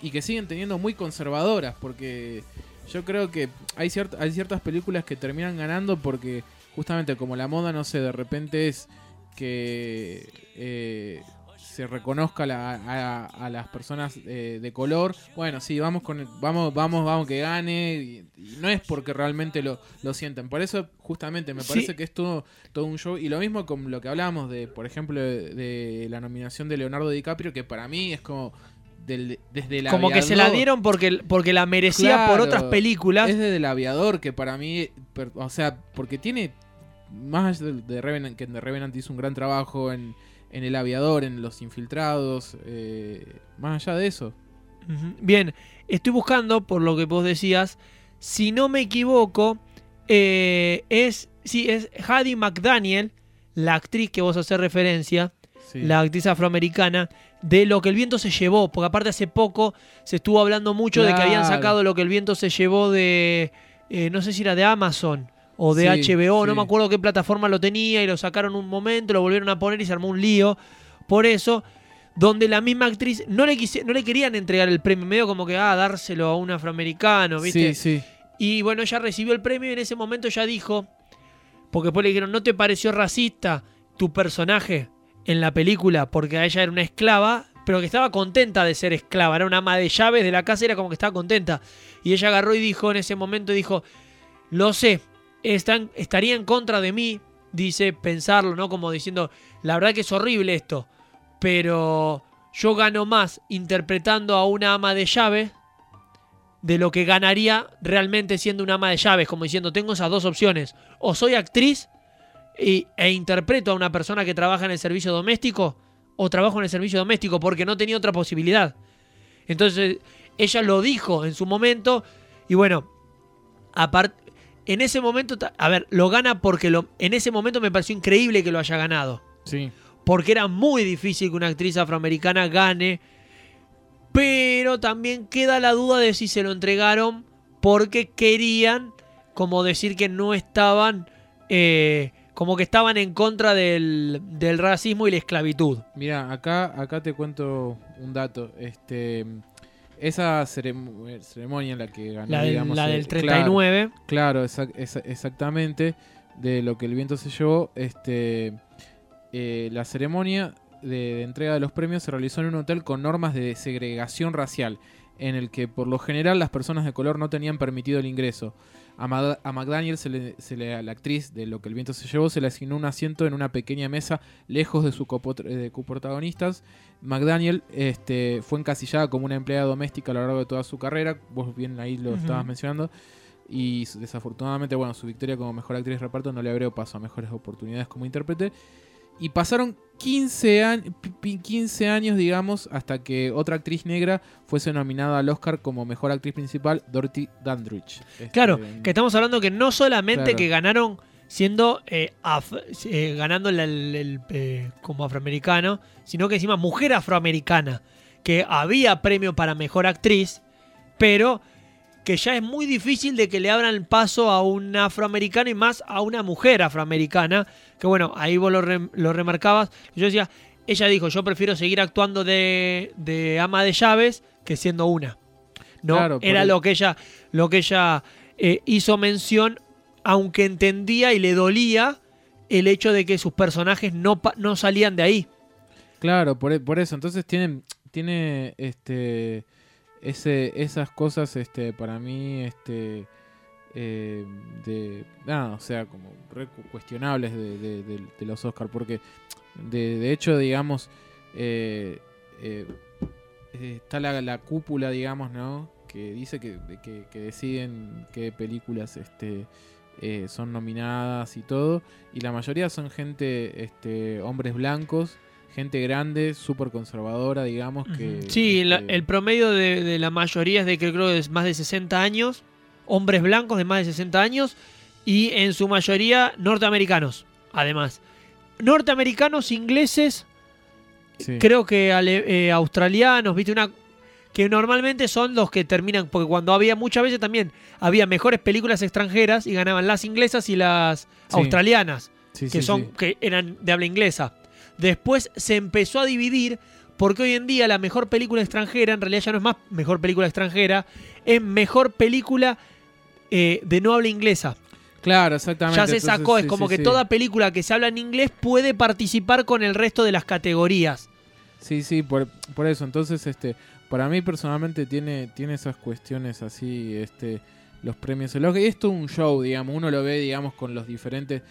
y que siguen teniendo muy conservadoras, porque yo creo que hay, ciert- hay ciertas películas que terminan ganando porque justamente como la moda, no sé, de repente es que eh, se reconozca la- a, a las personas eh, de color. Bueno, sí, vamos con el- vamos, vamos, vamos que gane. Y, y no es porque realmente lo, lo sienten. Por eso, justamente, me Sí. parece que es todo, todo un show. Y lo mismo con lo que hablábamos de, por ejemplo, de, de la nominación de Leonardo DiCaprio, que para mí es como del- desde el Como que se la dieron porque, porque la merecía por otras películas. Es desde el aviador, que para mí, per- o sea, porque tiene, más de, de Revenant, que de Revenant hizo un gran trabajo en, en el aviador, en los infiltrados, eh, más allá de eso. Bien, estoy buscando, por lo que vos decías, si no me equivoco, eh, es, sí, es Hattie McDaniel, la actriz que vos haces referencia, Sí. la actriz afroamericana, de lo que el viento se llevó, porque aparte hace poco se estuvo hablando mucho de que habían sacado lo que el viento se llevó de, eh, no sé si era de Amazon o de Sí, HBO, no me acuerdo qué plataforma lo tenía y lo sacaron un momento, lo volvieron a poner y se armó un lío. Por eso, donde la misma actriz no le, quise- no le querían entregar el premio, medio como que, ah, dárselo a un afroamericano, ¿viste? Sí, sí. Y bueno, ella recibió el premio y en ese momento ya dijo, porque después le dijeron, ¿no te pareció racista tu personaje en la película? Porque a ella era una esclava, pero que estaba contenta de ser esclava, era una ama de llaves de la casa, era como que estaba contenta. Y ella agarró y dijo en ese momento, dijo, lo sé, están, estaría en contra de mí, dice, pensarlo, ¿no? Como diciendo, la verdad que es horrible esto, pero yo gano más interpretando a una ama de llaves de lo que ganaría realmente siendo una ama de llaves, como diciendo, tengo esas dos opciones, o soy actriz y- e interpreto a una persona que trabaja en el servicio doméstico, o trabajo en el servicio doméstico, porque no tenía otra posibilidad. Entonces, ella lo dijo en su momento, y bueno, aparte, en ese momento, a ver, lo gana porque lo, en ese momento me pareció increíble que lo haya ganado Sí. porque era muy difícil que una actriz afroamericana gane. Pero también queda la duda de si se lo entregaron porque querían como decir que no estaban, eh, como que estaban en contra del, del racismo y la esclavitud. Mira, acá, acá te cuento un dato. Este, esa cerem- ceremonia en la que ganó, La del, digamos, la eh, del claro, 39. Claro, exac- esa- exactamente de lo que el viento se llevó. Este, eh, la ceremonia de, de entrega de los premios se realizó en un hotel con normas de segregación racial. en el que por lo general las personas de color no tenían permitido el ingreso. A, McDaniel, se le, se le- a la actriz de Lo que el viento se llevó, se le asignó un asiento en una pequeña mesa lejos de sus coprotagonistas. McDaniel este, fue encasillada como una empleada doméstica a lo largo de toda su carrera. Vos bien ahí lo estabas mencionando. Y desafortunadamente, bueno, su victoria como mejor actriz de reparto no le abrió paso a mejores oportunidades como intérprete. Y pasaron 15, años 15 años, digamos, hasta que otra actriz negra fuese nominada al Oscar como mejor actriz principal, Dorothy Dandridge. Este, Claro, que estamos hablando que no solamente Claro. que ganaron siendo eh, af- eh, ganando el, el- el, eh, como afroamericano, sino que encima mujer afroamericana, que había premio para mejor actriz, pero que ya es muy difícil de que le abran el paso a un afroamericano y más a una mujer afroamericana, que bueno, ahí vos lo, lo remarcabas, yo decía, ella dijo, yo prefiero seguir actuando de, de ama de llaves que siendo una. ¿no? Claro, Era lo que ella, lo que ella eh, hizo mención, aunque entendía y le dolía el hecho de que sus personajes no, no salían de ahí. Claro, por, e- por eso. Entonces tiene, tiene este, ese, esas cosas este, para mí este, eh, de nada, o sea, como re cu- cuestionables de, los Oscars. Porque de, de hecho, digamos, eh, eh, está la, la cúpula, digamos, ¿no? Que dice que, que, que deciden qué películas este, son nominadas y todo. Y la mayoría son gente, este, hombres blancos, gente grande, súper conservadora, digamos. que Sí, la- este, el promedio de, de la mayoría es de que creo que es más de 60 años, hombres blancos de más de 60 años y en su mayoría norteamericanos, además. Norteamericanos, ingleses, sí. creo que ale- eh, australianos, viste, una que normalmente son los que terminan, porque cuando había muchas veces también había mejores películas extranjeras y ganaban las inglesas y las Sí. australianas Sí, que sí, son sí. que eran de habla inglesa. Después se empezó a dividir porque hoy en día la mejor película extranjera en realidad ya no es más mejor película extranjera, es mejor película eh, de no habla inglesa. Claro, exactamente. Ya se entonces, sacó, es sí, como sí, que sí. toda película que se habla en inglés puede participar con el resto de las categorías. Sí, sí, por, por eso. Entonces, este, para mí personalmente tiene, tiene esas cuestiones así, este, los premios. Y es un show, digamos. Uno lo ve, digamos, con los diferentes,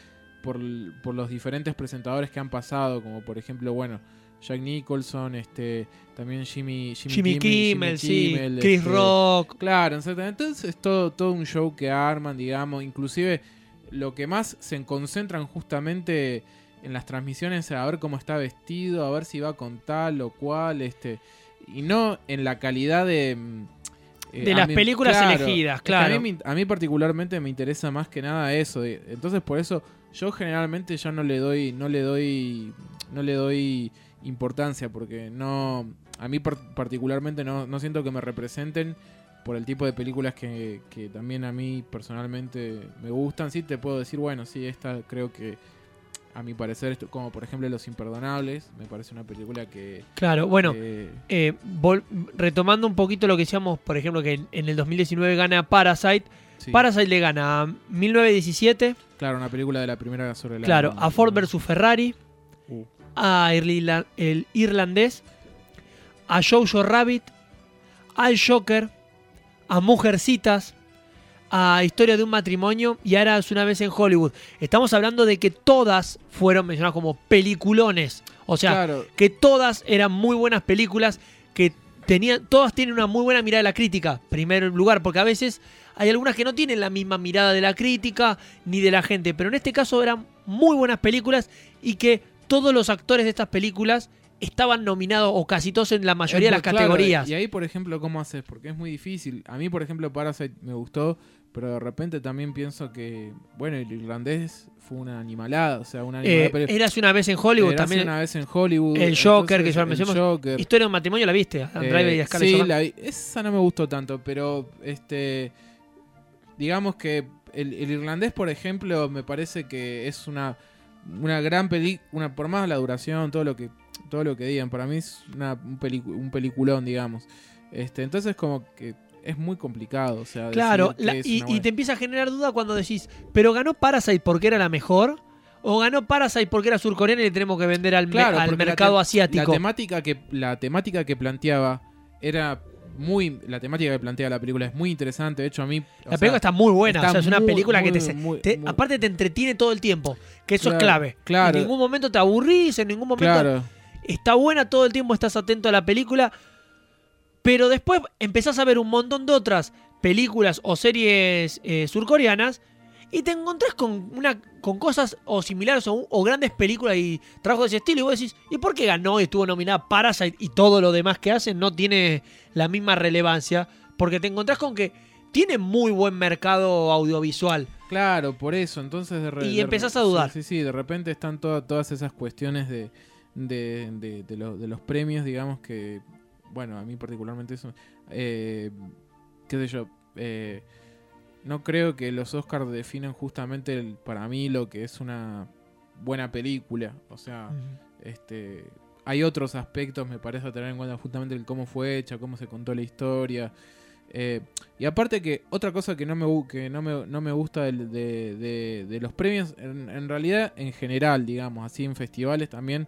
por, los diferentes presentadores que han pasado, como por ejemplo, bueno, Jack Nicholson, este, también Jimmy, Jimmy, Jimmy Kimmel, sí, Kimmel, Chris este, Rock. Claro, exactamente. Entonces es todo, todo un show que arman, digamos. Inclusive lo que más se concentran justamente en las transmisiones es a ver cómo está vestido, a ver si va con tal o cual, este, y no en la calidad de... mm, eh, De las mí- películas elegidas, es que a claro. mí, a mí particularmente me interesa más que nada eso. Entonces por eso yo generalmente ya no le doy, no le doy, no le doy importancia porque no, a mí par- particularmente no, no siento que me representen por el tipo de películas que, que también a mí personalmente me gustan. Sí te puedo decir, bueno, sí, esta creo que a mi parecer, esto, como por ejemplo Los Imperdonables, me parece una película que... Claro, bueno, eh, eh, retomando un poquito lo que decíamos, por ejemplo, que en el 2019 gana Parasite. Sí. Parasite le gana a 1917, Claro, una película de la primera sobre la... claro, a Ford vs Ferrari, Uh. a Irla- el irlandés, a Jojo Rabbit, al Joker, a Mujercitas, a Historia de un matrimonio y ahora es una vez en Hollywood. Estamos hablando de que todas fueron mencionadas como peliculones. O sea, Claro, que todas eran muy buenas películas, que tenían, todas tienen una muy buena mirada de la crítica, primer lugar, porque a veces hay algunas que no tienen la misma mirada de la crítica ni de la gente, pero en este caso eran muy buenas películas y que todos los actores de estas películas estaban nominados o casi todos en la mayoría de las claro, categorías. Y ahí, por ejemplo, ¿cómo haces? Porque es muy difícil. A mí, por ejemplo, Parasite me gustó, pero de repente también pienso que, bueno, el irlandés fue una animalada. O sea, una animalada. Eh, pero- Eras una vez en Hollywood Érase también. una vez en Hollywood. El Joker, que ya mencionamos. Joker. Historia de un matrimonio la viste, Eh, y sí, Johansson. la vi. Esa no me gustó tanto, pero este digamos que el, el irlandés, por ejemplo, me parece que es una una gran película, por más la duración, todo lo que todo lo que digan, para mí es una, un, pelicu- un peliculón, digamos. Este, entonces como que es muy complicado, o sea, Claro, la- y, te empieza a generar duda cuando decís, ¿pero ganó Parasite porque era la mejor? ¿O ganó Parasite porque era surcoreana y le tenemos que vender al, me- Claro, al la mercado asiático? La temática que la temática que planteaba era muy la temática que plantea la película es muy interesante. De hecho, a mí. La sea, película está muy buena, está o sea, es una muy, película que te, muy, te- muy- aparte te entretiene todo el tiempo, que eso es clave. claro. En ningún momento te aburrís, en ningún momento Claro. Está buena, todo el tiempo estás atento a la película, pero después empezás a ver un montón de otras películas o series eh, surcoreanas y te encontrás con una con cosas o similares o, o grandes películas y trabajos de ese estilo y vos decís, ¿y por qué ganó y estuvo nominada Parasite y todo lo demás que hacen no tiene la misma relevancia? Porque te encontrás con que tiene muy buen mercado audiovisual. Claro, por eso. Entonces de re- Y empezás a dudar. Sí, sí, sí, de repente están toda- todas esas cuestiones de, de, de- de lo- de los premios, digamos que, bueno, a mí particularmente eso, eh, qué sé yo, eh, no creo que los Oscars definan justamente el- para mí lo que es una buena película. O sea, este hay otros aspectos, me parece, a tener en cuenta justamente el cómo fue hecha, cómo se contó la historia. Eh, y aparte que otra cosa que no me, que no me, no me gusta del- de, de- de los premios, en, en realidad en general, digamos, así en festivales también,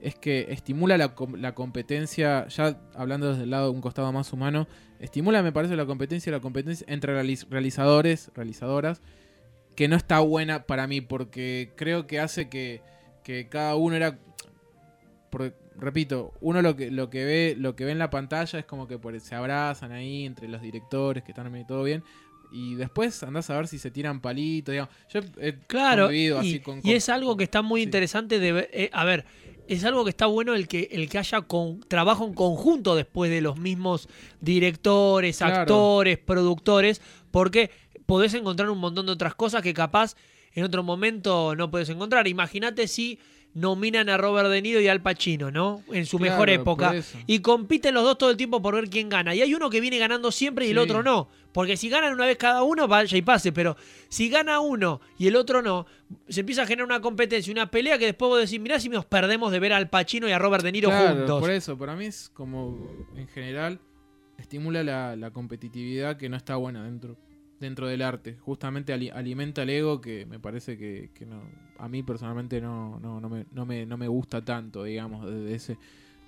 es que estimula la, la competencia, ya hablando desde el lado de un costado más humano, estimula, me parece, la competencia, la competencia entre realiz- realizadores, realizadoras, que no está buena para mí, porque creo que hace que, que cada uno era repito, uno lo que, lo que ve, lo que ve en la pantalla es como que por- se abrazan ahí entre los directores que están todo bien. Y después andás a ver si se tiran palitos, digamos. Yo he Claro, y, así con, y con- es algo que está muy sí. interesante de ver. eh, a ver, es algo que está bueno el que, el que haya con, trabajo en conjunto después de los mismos directores, Claro. actores, productores, porque podés encontrar un montón de otras cosas que capaz en otro momento no podés encontrar. Imagínate si nominan a Robert De Niro y Al Pacino, ¿no? En su Claro, mejor época. Y compiten los dos todo el tiempo por ver quién gana. Y hay uno que viene ganando siempre y el otro no. Porque si ganan una vez cada uno, vaya y pase. Pero si gana uno y el otro no, se empieza a generar una competencia, una pelea que después vos decís, mirá si nos perdemos de ver al Pacino y a Robert De Niro Claro, juntos. por eso, para mí es como, en general, estimula la, la competitividad que no está buena dentro, dentro del arte. Justamente ali- alimenta el ego que me parece que, que no, a mí personalmente no, no, no, me, no, me, no me gusta tanto, digamos, desde ese,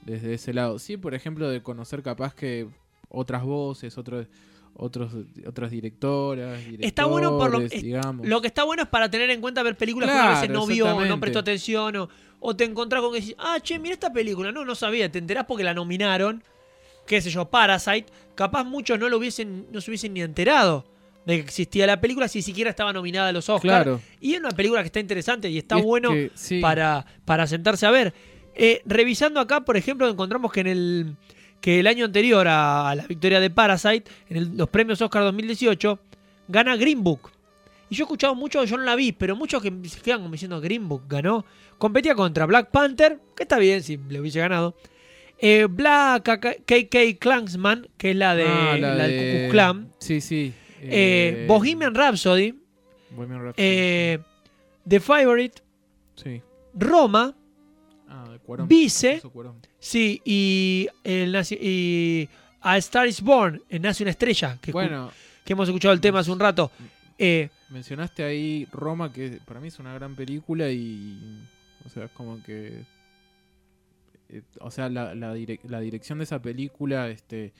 desde ese lado. Sí, por ejemplo, de conocer capaz que otras voces, otros otros otras directoras, Está bueno por lo- es- digamos. Lo que está bueno es para tener en cuenta ver películas que a veces no vio, no prestó atención, o, o te encontrás con que decís, ah, che, mira esta película. No, no sabía, te enterás porque la nominaron, qué sé yo, Parasite. Capaz muchos no lo hubiesen, no se hubiesen ni enterado de que existía la película si siquiera estaba nominada a los Oscars. Claro. Y es una película que está interesante y está es bueno que, sí. para, para sentarse a ver. Eh, revisando acá, por ejemplo, encontramos que en el que el año anterior a, a la victoria de Parasite, en el- los premios Oscar 2018, gana Green Book. Y yo he escuchado mucho, yo no la vi, pero muchos que se quedan como diciendo Green Book ganó. Competía contra Black Panther, que está bien si le hubiese ganado. Eh, Black KK Klansman, que es la, de, Ah, la, la del Ku de- Klux Klan. Sí, sí. Eh, Bohemian Rhapsody, Bohemian Rhapsody, eh, The Favorite, sí. Roma, Ah, Cuarón. Vice. Cuarón. Sí, y, el, y A Star is Born, en Nace una estrella, que, Bueno, que hemos escuchado el tema hace un rato. Eh, mencionaste ahí Roma, que para mí es una gran película y. O sea, es como que. eh, o sea, la, la, direc- la dirección de esa película, este.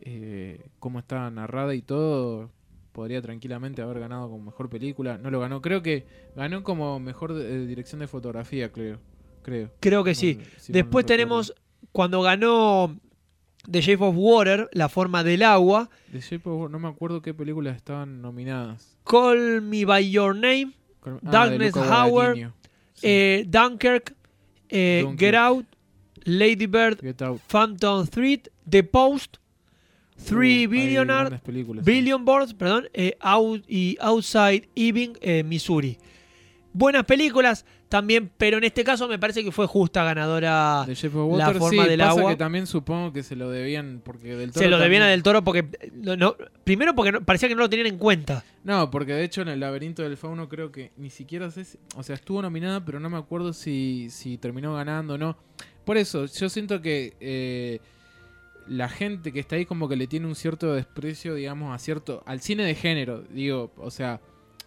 Eh, cómo está narrada y todo. Podría tranquilamente haber ganado como mejor película. No lo ganó. Creo que ganó como mejor eh, dirección de fotografía, creo. Creo. creo que sí. No sé, si mal no Después tenemos, cuando ganó The Shape of Water, La forma del agua, The Shape of Water, no me acuerdo qué películas estaban nominadas. Call Me By Your Name, Con- ah, Darkness Hour. Sí, eh, Dunkirk, eh, Dunkirk. Get Out, Lady Bird, Get Out. Phantom Thread, The Post, Three Uh, Billionaire. Billion Boards, perdón, eh, Out y Outside Ebbing, eh, Missouri. Buenas películas también, pero en este caso me parece que fue justa ganadora. Shape of La Water, forma sí, del pasa agua. que también supongo que se lo debían porque del Toro Se lo debían a Del Toro porque. eh, no- primero porque no- parecía que no lo tenían en cuenta. No, porque de hecho en el laberinto del fauno creo que ni siquiera sé si- o sea, estuvo nominada, pero no me acuerdo si, si terminó ganando o no. Por eso, yo siento que eh, la gente que está ahí como que le tiene un cierto desprecio, digamos, a cierto al cine de género, digo, o sea,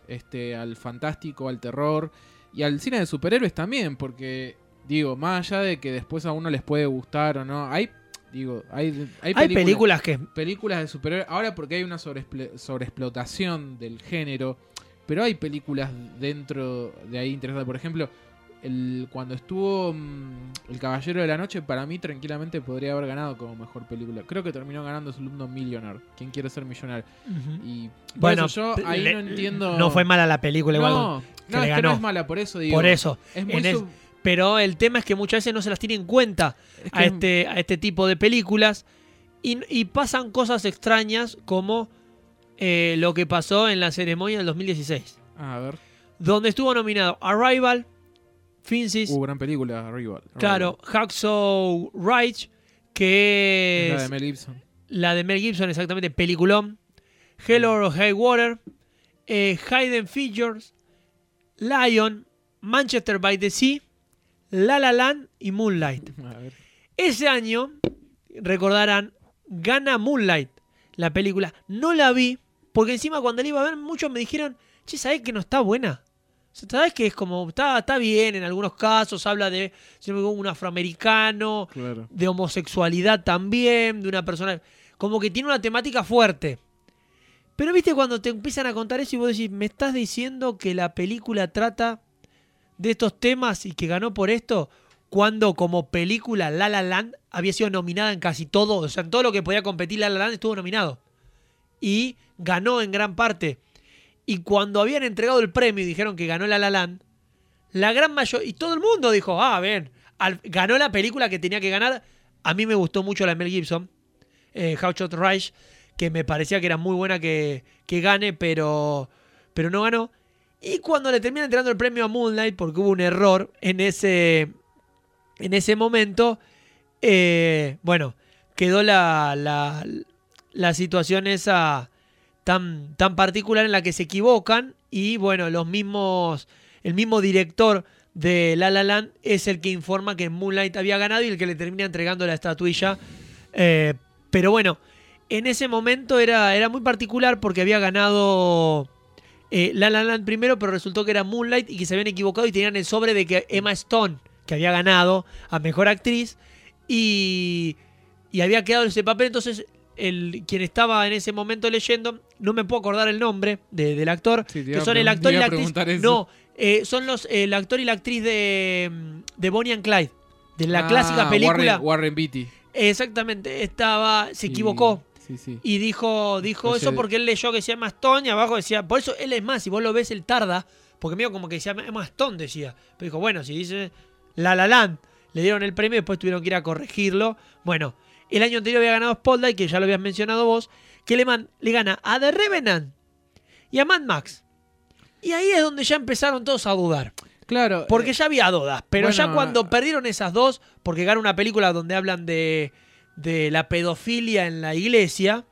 este al fantástico, al terror y al cine de superhéroes también, porque digo, más allá de que después a uno les puede gustar o no, hay Digo, hay, hay, Hay películas que. películas de superhéroes. Ahora porque hay una sobreexpl- sobreexplotación del género. Pero hay películas dentro de ahí interesantes. Por ejemplo, el, cuando estuvo mm, El Caballero de la Noche, para mí tranquilamente podría haber ganado como mejor película. Creo que terminó ganando Slumdog Millionaire. ¿Quién quiere ser millonario? Y Bueno, eso yo ahí le- no entiendo. No fue mala la película, igual. No, que no, le es que no es mala, por eso digo. Por eso. Es muy En es- sub- Pero el tema es que muchas veces no se las tiene en cuenta es a este, a este tipo de películas y, y pasan cosas extrañas como eh, lo que pasó en la ceremonia del 2016, Ah, a ver. donde estuvo nominado Arrival, Finsis, Uh, gran película, Rival. claro, Hacksaw Ridge, que Es la de Mel Gibson. la de Mel Gibson, exactamente, peliculón, Hell or High Water, eh, Hidden Features, Lion, Manchester by the Sea, La La Land y Moonlight. A ver. Ese año, recordarán, gana Moonlight, la película. No la vi, porque encima cuando la iba a ver, muchos me dijeron, che, ¿sabés que no está buena? ¿Sabés que es como, está, está bien en algunos casos, habla de si no un afroamericano, Claro. de homosexualidad también, de una persona, como que tiene una temática fuerte. Pero viste cuando te empiezan a contar eso y vos decís, me estás diciendo que la película trata de estos temas y que ganó por esto, cuando como película La La Land había sido nominada en casi todo, o sea, en todo lo que podía competir La La Land estuvo nominado. Y ganó en gran parte. Y cuando habían entregado el premio y dijeron que ganó La La Land, la gran mayoría, y todo el mundo dijo, ah, ven, al- ganó la película que tenía que ganar. A mí me gustó mucho la Mel Gibson, eh, How Shot Rise, que me parecía que era muy buena que, que gane, pero, pero no ganó. Y cuando le terminan entregando el premio a Moonlight, porque hubo un error en ese, en ese momento, eh, bueno, quedó la, la, la situación esa tan, tan particular en la que se equivocan y bueno, los mismos, el mismo director de La La Land es el que informa que Moonlight había ganado y el que le termina entregando la estatuilla. Eh, pero bueno, en ese momento era, era muy particular porque había ganado eh, La La Land primero, pero resultó que era Moonlight y que se habían equivocado y tenían el sobre de que Emma Stone, que había ganado a Mejor Actriz, y, y había quedado ese papel. Entonces, el, quien estaba en ese momento leyendo, no me puedo acordar el nombre de- del actor, Sí, que son el actor y la actriz. eso. No, eh, son los el actor y la actriz de, de Bonnie and Clyde, de la Ah, clásica película. Warren, Warren Beatty. Exactamente, estaba, se equivocó. Sí, sí. Y dijo, dijo Oye, eso porque él leyó que decía Emma Stone y abajo decía, por eso él es más, si vos lo ves, él tarda, porque medio como que decía Emma Stone, decía. Pero dijo, bueno, si dice La La Land, le dieron el premio y después tuvieron que ir a corregirlo. Bueno, el año anterior había ganado Spotlight, que ya lo habías mencionado vos, que le, man- le gana a The Revenant y a Mad Max. Y ahí es donde ya empezaron todos a dudar. Claro. Porque eh, ya había dudas. Pero ya cuando eh, perdieron esas dos, porque gana una película donde hablan de, de la pedofilia en la iglesia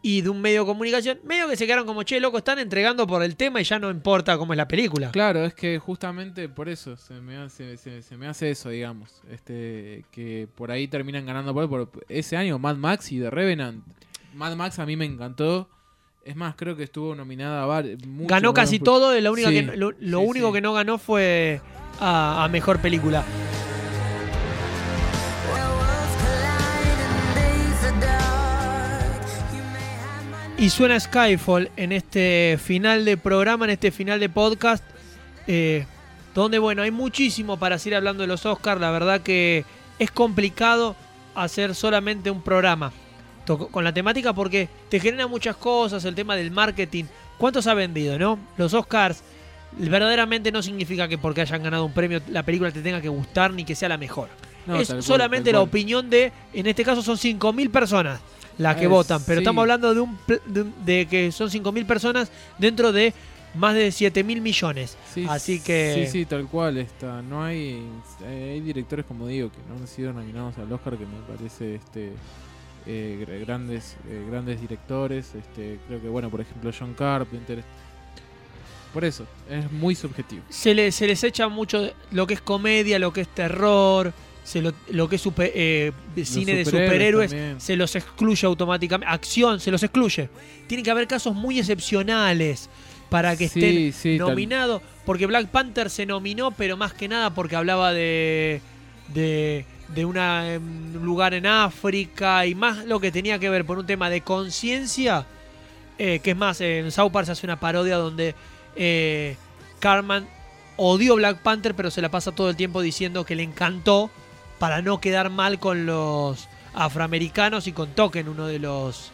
y de un medio de comunicación, medio que se quedaron como, che, loco, están entregando por el tema y ya no importa cómo es la película. Claro, es que justamente por eso se me hace, se, se me hace eso, digamos. Este, que por ahí terminan ganando por, por ese año Mad Max y The Revenant. Mad Max a mí me encantó. Es más, creo que estuvo nominada a muchos ganó casi todo, y lo único, Sí, que, lo, lo sí, único sí. que no ganó fue a, a mejor película. Y suena Skyfall en este final de programa, en este final de podcast, eh, donde, bueno, hay muchísimo para seguir hablando de los Oscars. La verdad que es complicado hacer solamente un programa con la temática porque te genera muchas cosas, el tema del marketing. ¿Cuántos ha vendido, no? Los Oscars verdaderamente no significa que porque hayan ganado un premio la película te tenga que gustar ni que sea la mejor. No, es cual, solamente la opinión de, en este caso son 5.000 personas las que Eh, votan, pero sí. estamos hablando de, un, de, de que son 5.000 personas dentro de más de 7.000 millones. Sí, Así que- Sí, sí, tal cual está. No hay. eh, Hay directores, como digo, que no han sido nominados al Oscar, que me parece este. eh, gr- grandes eh, grandes directores este creo que bueno por ejemplo John Carpenter por eso es muy subjetivo Se, le- se les echa mucho lo que es comedia, lo que es terror, se lo, lo que es super- eh, cine de superhéroes también. se los excluye automáticamente. Acción, se los excluye. Tiene que haber casos muy excepcionales para que Sí, estén sí, nominados. Porque Black Panther se nominó, pero más que nada porque hablaba de, de, de una, em, un lugar en África y más lo que tenía que ver por un tema de conciencia. eh, que es más, en South Park se hace una parodia donde eh, Cartman odió Black Panther, pero se la pasa todo el tiempo diciendo que le encantó para no quedar mal con los afroamericanos y con Token, uno de los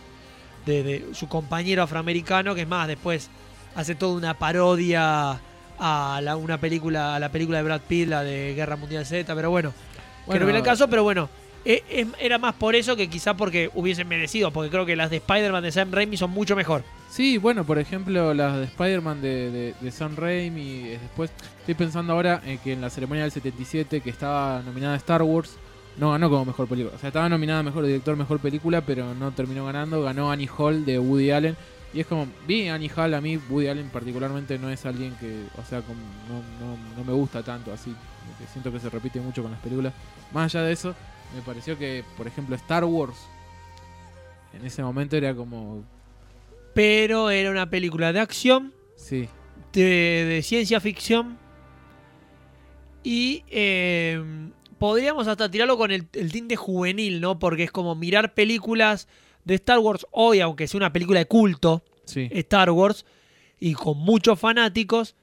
de, de su compañero afroamericano, que es más, después hace toda una parodia a la, una película, a la película de Brad Pitt, la de Guerra Mundial Z, pero bueno, que Bueno, no viene el caso, pero bueno, eh, em- era más por eso que quizá porque hubiesen merecido, porque creo que las de Spider-Man de Sam Raimi son mucho mejor. Sí, bueno, por ejemplo, las de Spider-Man de, de, de Sam Raimi. Después, estoy pensando ahora eh, que en la ceremonia del 77, que estaba nominada a Star Wars, no ganó como mejor película. O sea, estaba nominada a mejor director, mejor película, pero no terminó ganando. Ganó Annie Hall de Woody Allen. Y es como, vi Annie Hall, a mí Woody Allen particularmente no es alguien que, o sea, como no, no, no me gusta tanto así. que siento que se repite mucho con las películas. Más allá de eso, me pareció que, por ejemplo, Star Wars, en ese momento era como, Pero era una película de acción, sí, de, de ciencia ficción. Y eh, podríamos hasta tirarlo con el, el tinte juvenil, ¿no? Porque es como mirar películas de Star Wars hoy, aunque sea una película de culto, sí. Star Wars, y con muchos fanáticos.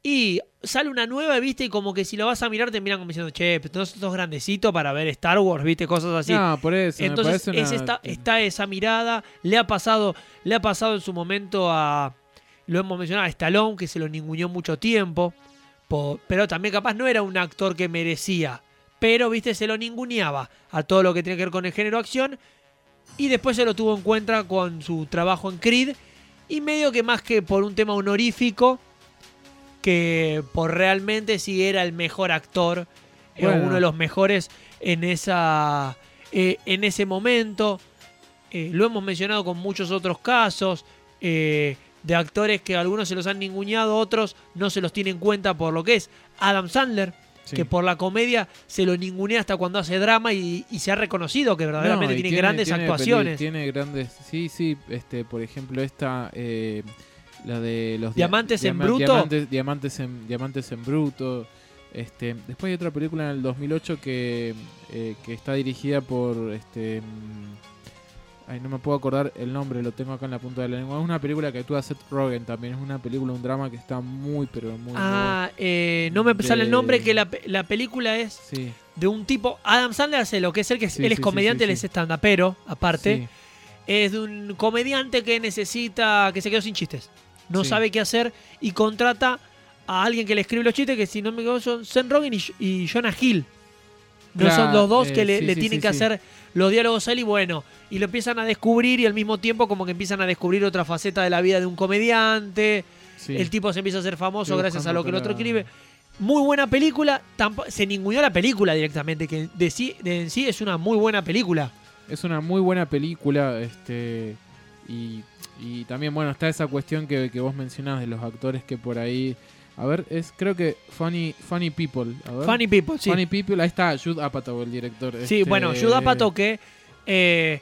Y sale una nueva, ¿viste? Y como que si lo vas a mirar te miran como diciendo, che, pero no sos grandecito para ver Star Wars, ¿viste? Cosas así. No, por eso. me Entonces parece es una- esta- está esa mirada, le ha pasado, le ha pasado en su momento a, lo hemos mencionado, a Stallone, que se lo ninguneó mucho tiempo, pero también capaz no era un actor que merecía, pero viste, se lo ninguneaba a todo lo que tiene que ver con el género acción, y después se lo tuvo en cuenta con su trabajo en Creed, y medio que más que por un tema honorífico, que por realmente si era el mejor actor, uno de los mejores en esa eh, en ese momento. Eh, lo hemos mencionado con muchos otros casos eh, de actores que algunos se los han ninguneado, otros no se los tienen en cuenta por lo que es. Adam Sandler, sí. que por la comedia se lo ningunea hasta cuando hace drama y, y se ha reconocido que verdaderamente No, tiene, grandes tiene actuaciones. Tiene grandes. Sí, sí. Este, por ejemplo, esta. eh, la de los dia- ¿Diamantes en bruto? Diamantes, diamantes, en, diamantes en bruto. Este, después hay otra película en el 2008 que, eh, que está dirigida por. Este, mm, ay, no me puedo acordar el nombre, lo tengo acá en la punta de la lengua. Es una película que actúa Seth Rogen también. Es una película, un drama que está muy, pero muy. Ah, eh, no me sale el De- nombre que la, la película es sí. de un tipo. Adam Sandler hace lo que es el que Sí, él es sí, comediante, él es stand pero aparte. Es de un comediante que necesita. que se quedó sin chistes. No sabe qué hacer y contrata a alguien que le escribe los chistes, que si no me equivoco son Seth Rogen y, y Jonah Hill. No Claro, son los dos eh, que le, sí, le tienen que hacer los diálogos a él y bueno. Y lo empiezan a descubrir y al mismo tiempo como que empiezan a descubrir otra faceta de la vida de un comediante. sí. El tipo se empieza a hacer famoso Estoy gracias a lo que el otro escribe. Muy buena película. se ninguneó la película directamente, que de, sí, de en sí es una muy buena película. Es una muy buena película, este y, y también bueno está esa cuestión que, que vos mencionás de los actores que por ahí, a ver es creo que Funny Funny People, a ver. Funny People, sí. Funny People, ahí está Jude Apatow el director. Sí, este, bueno, Judah Pato que eh,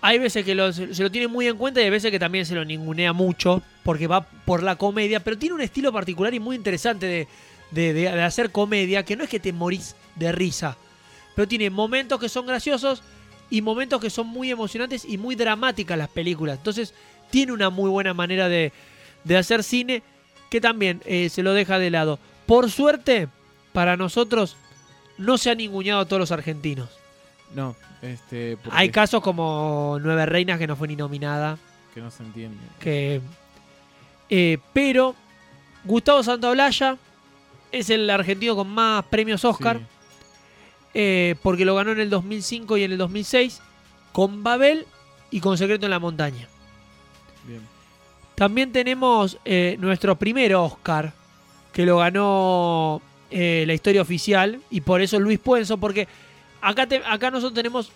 hay veces que lo- se lo tiene muy en cuenta y hay veces que también se lo ningunea mucho porque va por la comedia, pero tiene un estilo particular y muy interesante de, de- de- de hacer comedia que no es que te morís de risa, pero tiene momentos que son graciosos y momentos que son muy emocionantes y muy dramáticas las películas. Entonces tiene una muy buena manera de, de hacer cine que también eh, se lo deja de lado. Por suerte, para nosotros, no se han ninguneado a todos los argentinos. No, este porque- Hay casos como Nueve Reinas que no fue ni nominada. que no se entiende. Que, eh, pero Gustavo Santaolalla es el argentino con más premios Oscar. Sí. eh, porque lo ganó en el 2005 y en el 2006 con Babel y con Secreto en la Montaña. Bien. También tenemos eh, nuestro primer Oscar, que lo ganó eh, la historia oficial, y por eso Luis Puenzo, porque acá, te- acá nosotros tenemos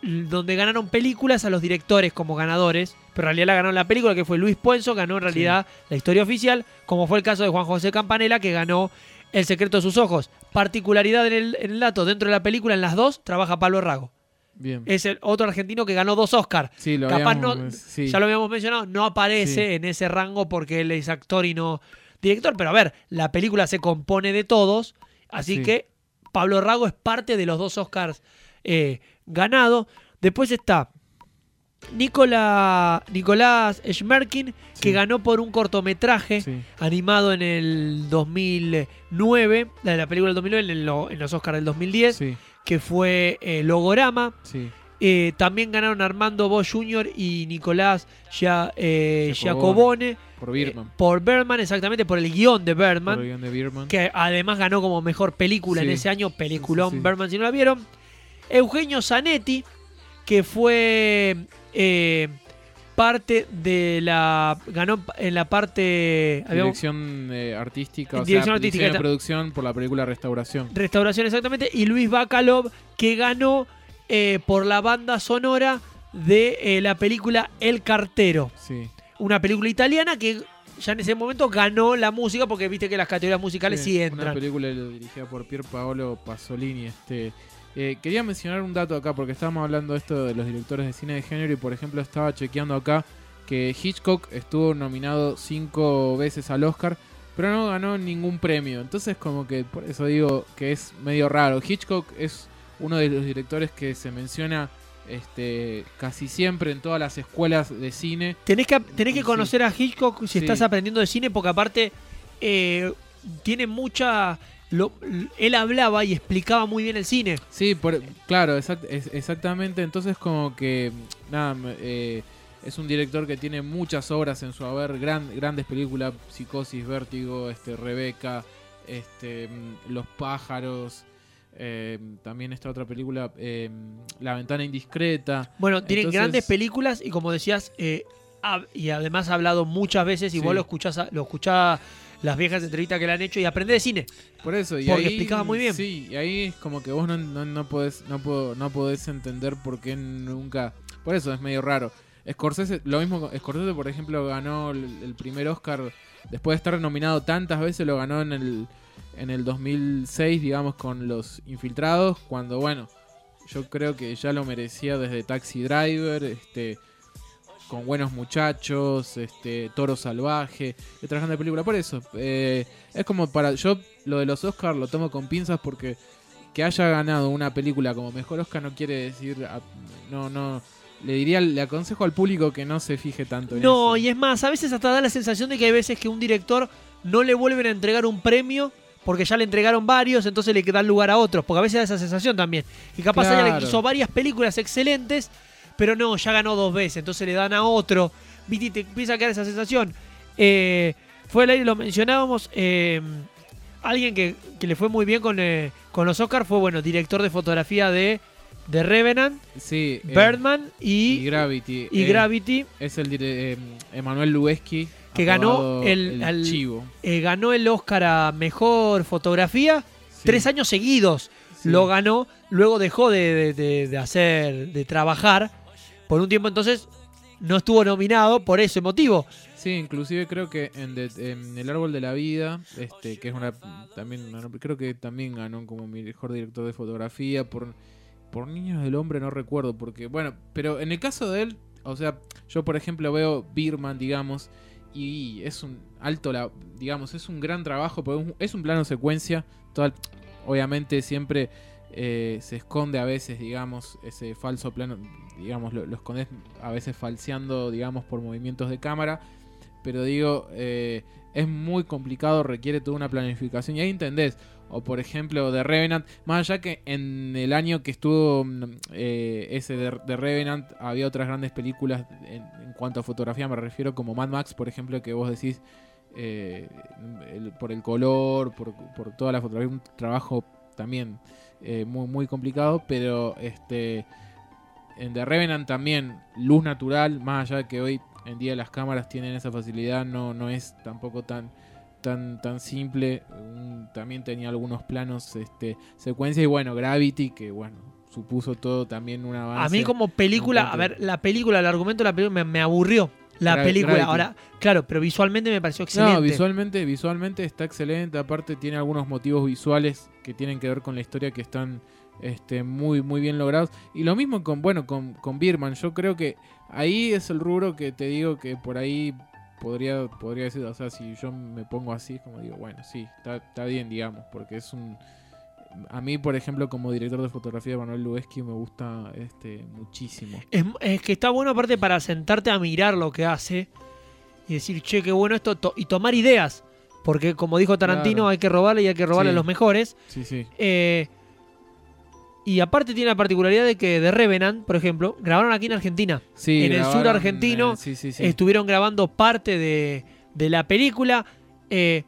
donde ganaron películas a los directores como ganadores, pero en realidad la ganó la película, que fue Luis Puenzo, ganó en realidad la historia oficial, como fue el caso de Juan José Campanella, que ganó El secreto de sus ojos. Particularidad en el, en el dato, dentro de la película, en las dos, trabaja Pablo Rago. Bien. Es el otro argentino que ganó dos Oscars. sí, lo capaz habíamos- no- sí. Ya lo habíamos mencionado, no aparece Sí. en ese rango porque él es actor y no director. Pero a ver, la película se compone de todos, así Sí. que Pablo Rago es parte de los dos Oscars eh, ganados. Después está Nicola, Nicolás Schmerkin, que ganó por un cortometraje Sí. animado en el 2009, la de la película del 2009, en, en los Oscars del 2010, Sí, que fue eh, Logorama. sí. Eh, también ganaron Armando Bosch Jr. y Nicolás Gia- eh, Giacobone. Giacobone Por Birman. eh, por Berman, exactamente por el guion de guion Birman. que además ganó como mejor película en ese año, peliculón Sí. Berman si no la vieron. Eugenio Zanetti, que fue eh, parte de la. ganó en la parte. Dirección eh, artística, o Dirección sea, artística, diseño de producción por la película Restauración. Restauración exactamente, y Luis Bacalov, que ganó eh, por la banda sonora de eh, la película El Cartero, Sí. una película italiana que ya en ese momento ganó la música, porque viste que las categorías musicales sí, Una entran. película dirigida por Pier Paolo Pasolini. Este, eh, quería mencionar un dato acá porque estábamos hablando esto de los directores de cine de género y por ejemplo estaba chequeando acá que Hitchcock estuvo nominado cinco veces al Oscar pero no ganó ningún premio. Entonces como que por eso digo que es medio raro. Hitchcock es uno de los directores que se menciona este, casi siempre en todas las escuelas de cine. Tenés que, tenés que Sí. conocer a Hitchcock si Sí. estás aprendiendo de cine, porque aparte eh, tiene mucha. Lo- él hablaba y explicaba muy bien el cine. Sí, por- claro, exact- es- exactamente. Entonces como que, nada, eh, es un director que tiene muchas obras en su haber, gran- grandes películas, Psicosis, Vértigo, este, Rebeca, este, mm, Los pájaros, eh, también esta otra película, eh, La ventana indiscreta. Bueno, tiene Entonces- grandes películas y como decías, eh, y además ha hablado muchas veces y Sí. vos lo escuchás, lo escuchás las viejas entrevistas que le han hecho y aprende de cine. Por eso, y Porque ahí, explicaba muy bien. Sí, y ahí es como que vos no, no, no podés, no, puedo- no podés entender por qué nunca. Por eso es medio raro. Scorsese, lo mismo, con- Scorsese, por ejemplo, ganó el, el primer Oscar después de estar nominado tantas veces, lo ganó en el, en el 2006, digamos, con Los Infiltrados, cuando, bueno, yo creo que ya lo merecía desde Taxi Driver, este con buenos muchachos, este Toro Salvaje, y otras grandes películas. Por eso, eh, es como para. Yo lo de los Oscars lo tomo con pinzas porque que haya ganado una película como mejor Oscar no quiere decir. a- no, no. Le diría, le aconsejo al público que no se fije tanto en No, eso. y es más, a veces hasta da la sensación de que hay veces que un director no le vuelven a entregar un premio porque ya le entregaron varios, entonces le dan lugar a otros. Porque a veces da esa sensación también. Y capaz hay alguien que Claro. hizo varias películas excelentes, pero no, ya ganó dos veces, entonces le dan a otro. ¿Viste? Y te empieza a quedar esa sensación. Eh, fue el aire, lo mencionábamos. eh, alguien que, que le fue muy bien con, eh, con los Oscars fue, bueno, director de fotografía de, de Revenant, Sí, Birdman y y, Gravity. y Gravity. Es el Emanuel Lubezki. Que ganó el- al- Chivo. ganó el Oscar a Mejor Fotografía Sí, tres años seguidos. sí. Lo ganó, luego dejó de, de- de- de hacer, de trabajar por un tiempo, entonces no estuvo nominado por ese motivo. Sí, inclusive creo que en, El Árbol de la Vida, este, que es una también creo que también ganó como mejor director de fotografía por por Niños del Hombre no recuerdo porque bueno, pero en el caso de él, o sea, yo por ejemplo veo Birman, digamos, y es un alto la digamos, es un gran trabajo, porque es un- plano secuencia, toda- obviamente siempre eh, se esconde a veces, digamos, ese falso plano, digamos, lo, lo a veces falseando, digamos, por movimientos de cámara, pero digo, eh, es muy complicado, requiere toda una planificación. Y ahí entendés. O por ejemplo, de Revenant, más allá que en el año que estuvo mm, eh, ese de, Revenant, había otras grandes películas en, cuanto a fotografía, me refiero como Mad Max, por ejemplo, que vos decís eh, por el color, por, por toda la fotografía, un trabajo también muy, muy complicado, pero este en The Revenant también luz natural, más allá de que hoy en día las cámaras tienen esa facilidad, no, no es tampoco tan tan tan simple. También tenía algunos planos este secuencia y bueno, Gravity que bueno, supuso todo también una avance. A mí como película, a ver, la película, el argumento de la película me, me aburrió. La Gra- película, Gravity. ahora, claro, pero visualmente me pareció excelente. No, visualmente, visualmente está excelente. Aparte tiene algunos motivos visuales que tienen que ver con la historia que están este, muy, muy bien logrados. Y lo mismo con, bueno, con, con Birman. Yo creo que ahí es el rubro que te digo que por ahí podría, podría decir, o sea, si yo me pongo así, como digo, bueno, sí, está, está bien, digamos, porque es un a mí, por ejemplo, como director de fotografía de Manuel Lubezki me gusta este muchísimo. Es, es que está bueno aparte para sentarte a mirar lo que hace y decir, che, qué bueno esto, to- y tomar ideas. Porque como dijo Tarantino, Claro. hay que robarle y hay que robarle Sí. a los mejores. Sí, sí. Eh, y aparte tiene la particularidad de que The Revenant, por ejemplo, grabaron aquí en Argentina. Sí, En el sur argentino, eh, sí, sí, sí. Estuvieron grabando parte de, de la película. eh,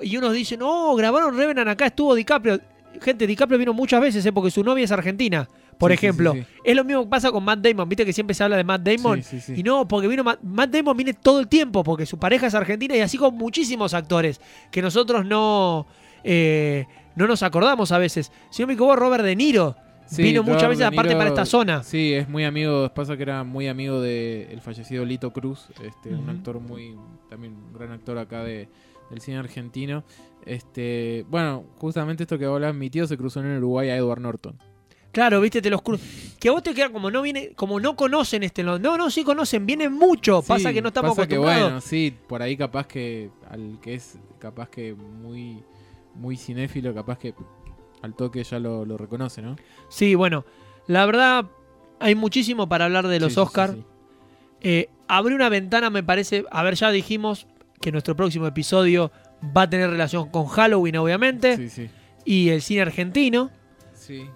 y unos dicen, oh, grabaron Revenant acá, estuvo DiCaprio. Gente, DiCaprio vino muchas veces, eh, porque su novia es argentina, por ejemplo. Es lo mismo que pasa con Matt Damon, viste que siempre se habla de Matt Damon. Sí, sí, sí. Y no, porque vino Matt, Matt Damon viene todo el tiempo, porque su pareja es argentina y así con muchísimos actores que nosotros no, eh, no nos acordamos a veces. Si no me equivoco, Robert De Niro Sí, vino muchas veces De aparte para esta zona. Sí, es muy amigo, pasa que era muy amigo del fallecido Lito Cruz, este, un actor muy, también un gran actor acá de, del cine argentino. Este, bueno, justamente esto que hablas, mi tío se cruzó en Uruguay a Edward Norton. Claro, viste, te los cru- Que a vos te queda como no viene, como no conocen este. No, no, sí conocen, vienen mucho. pasa que no estamos pasa que, acostumbrados. bueno, sí, por ahí capaz que al que es capaz que muy muy cinéfilo, capaz que al toque ya lo, lo reconoce, ¿no? Sí, bueno, la verdad hay muchísimo para hablar de los Sí, Oscars. sí. Eh, abrir una ventana me parece. A ver, ya dijimos que nuestro próximo episodio va a tener relación con Halloween, obviamente, y el cine argentino,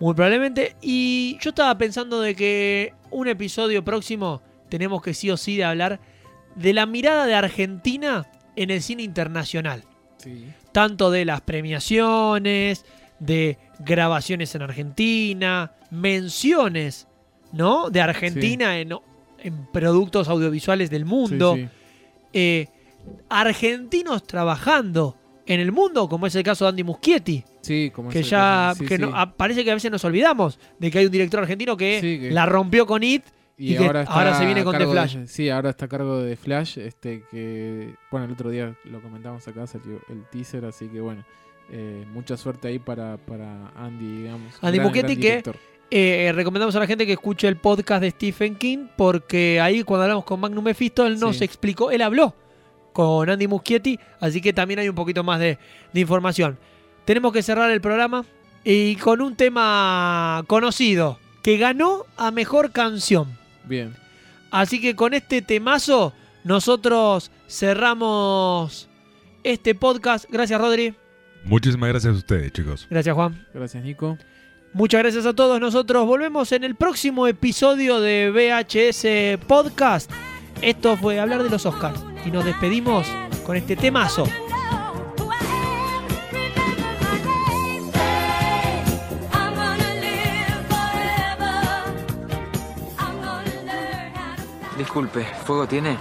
muy probablemente. Y yo estaba pensando de que un episodio próximo tenemos que sí o sí de hablar de la mirada de Argentina en el cine internacional. Sí. tanto de las premiaciones, de grabaciones en Argentina, menciones, ¿no? De Argentina en, en productos audiovisuales del mundo, Sí, eh, argentinos trabajando en el mundo, como es el caso de Andy Muschietti, Sí, como que es el ya caso, sí, que sí. no- ah, parece que a veces nos olvidamos de que hay un director argentino que, Sí, que- la rompió con It y ahora, está ahora se viene con The de- Flash. sí, ahora está a cargo de Flash, este que bueno, el otro día lo comentamos acá, salió el teaser, así que bueno, eh, mucha suerte ahí para, para Andy, digamos. Andy gran que- director. Eh, recomendamos a la gente que escuche el podcast de Stephen King porque ahí cuando hablamos con Magnum Mephisto él nos Sí. explicó, él habló con Andy Muschietti, así que también hay un poquito más de, de información. Tenemos que cerrar el programa y con un tema conocido que ganó a mejor canción. Bien. Así que con este temazo nosotros cerramos este podcast. Gracias Rodri, Muchísimas gracias a ustedes, chicos. gracias Juan. Gracias, Nico. Muchas gracias a todos. Nosotros volvemos en el próximo episodio de VHS Podcast. Esto fue hablar de los Oscars. Y nos despedimos con este temazo. Disculpe, ¿fuego tiene?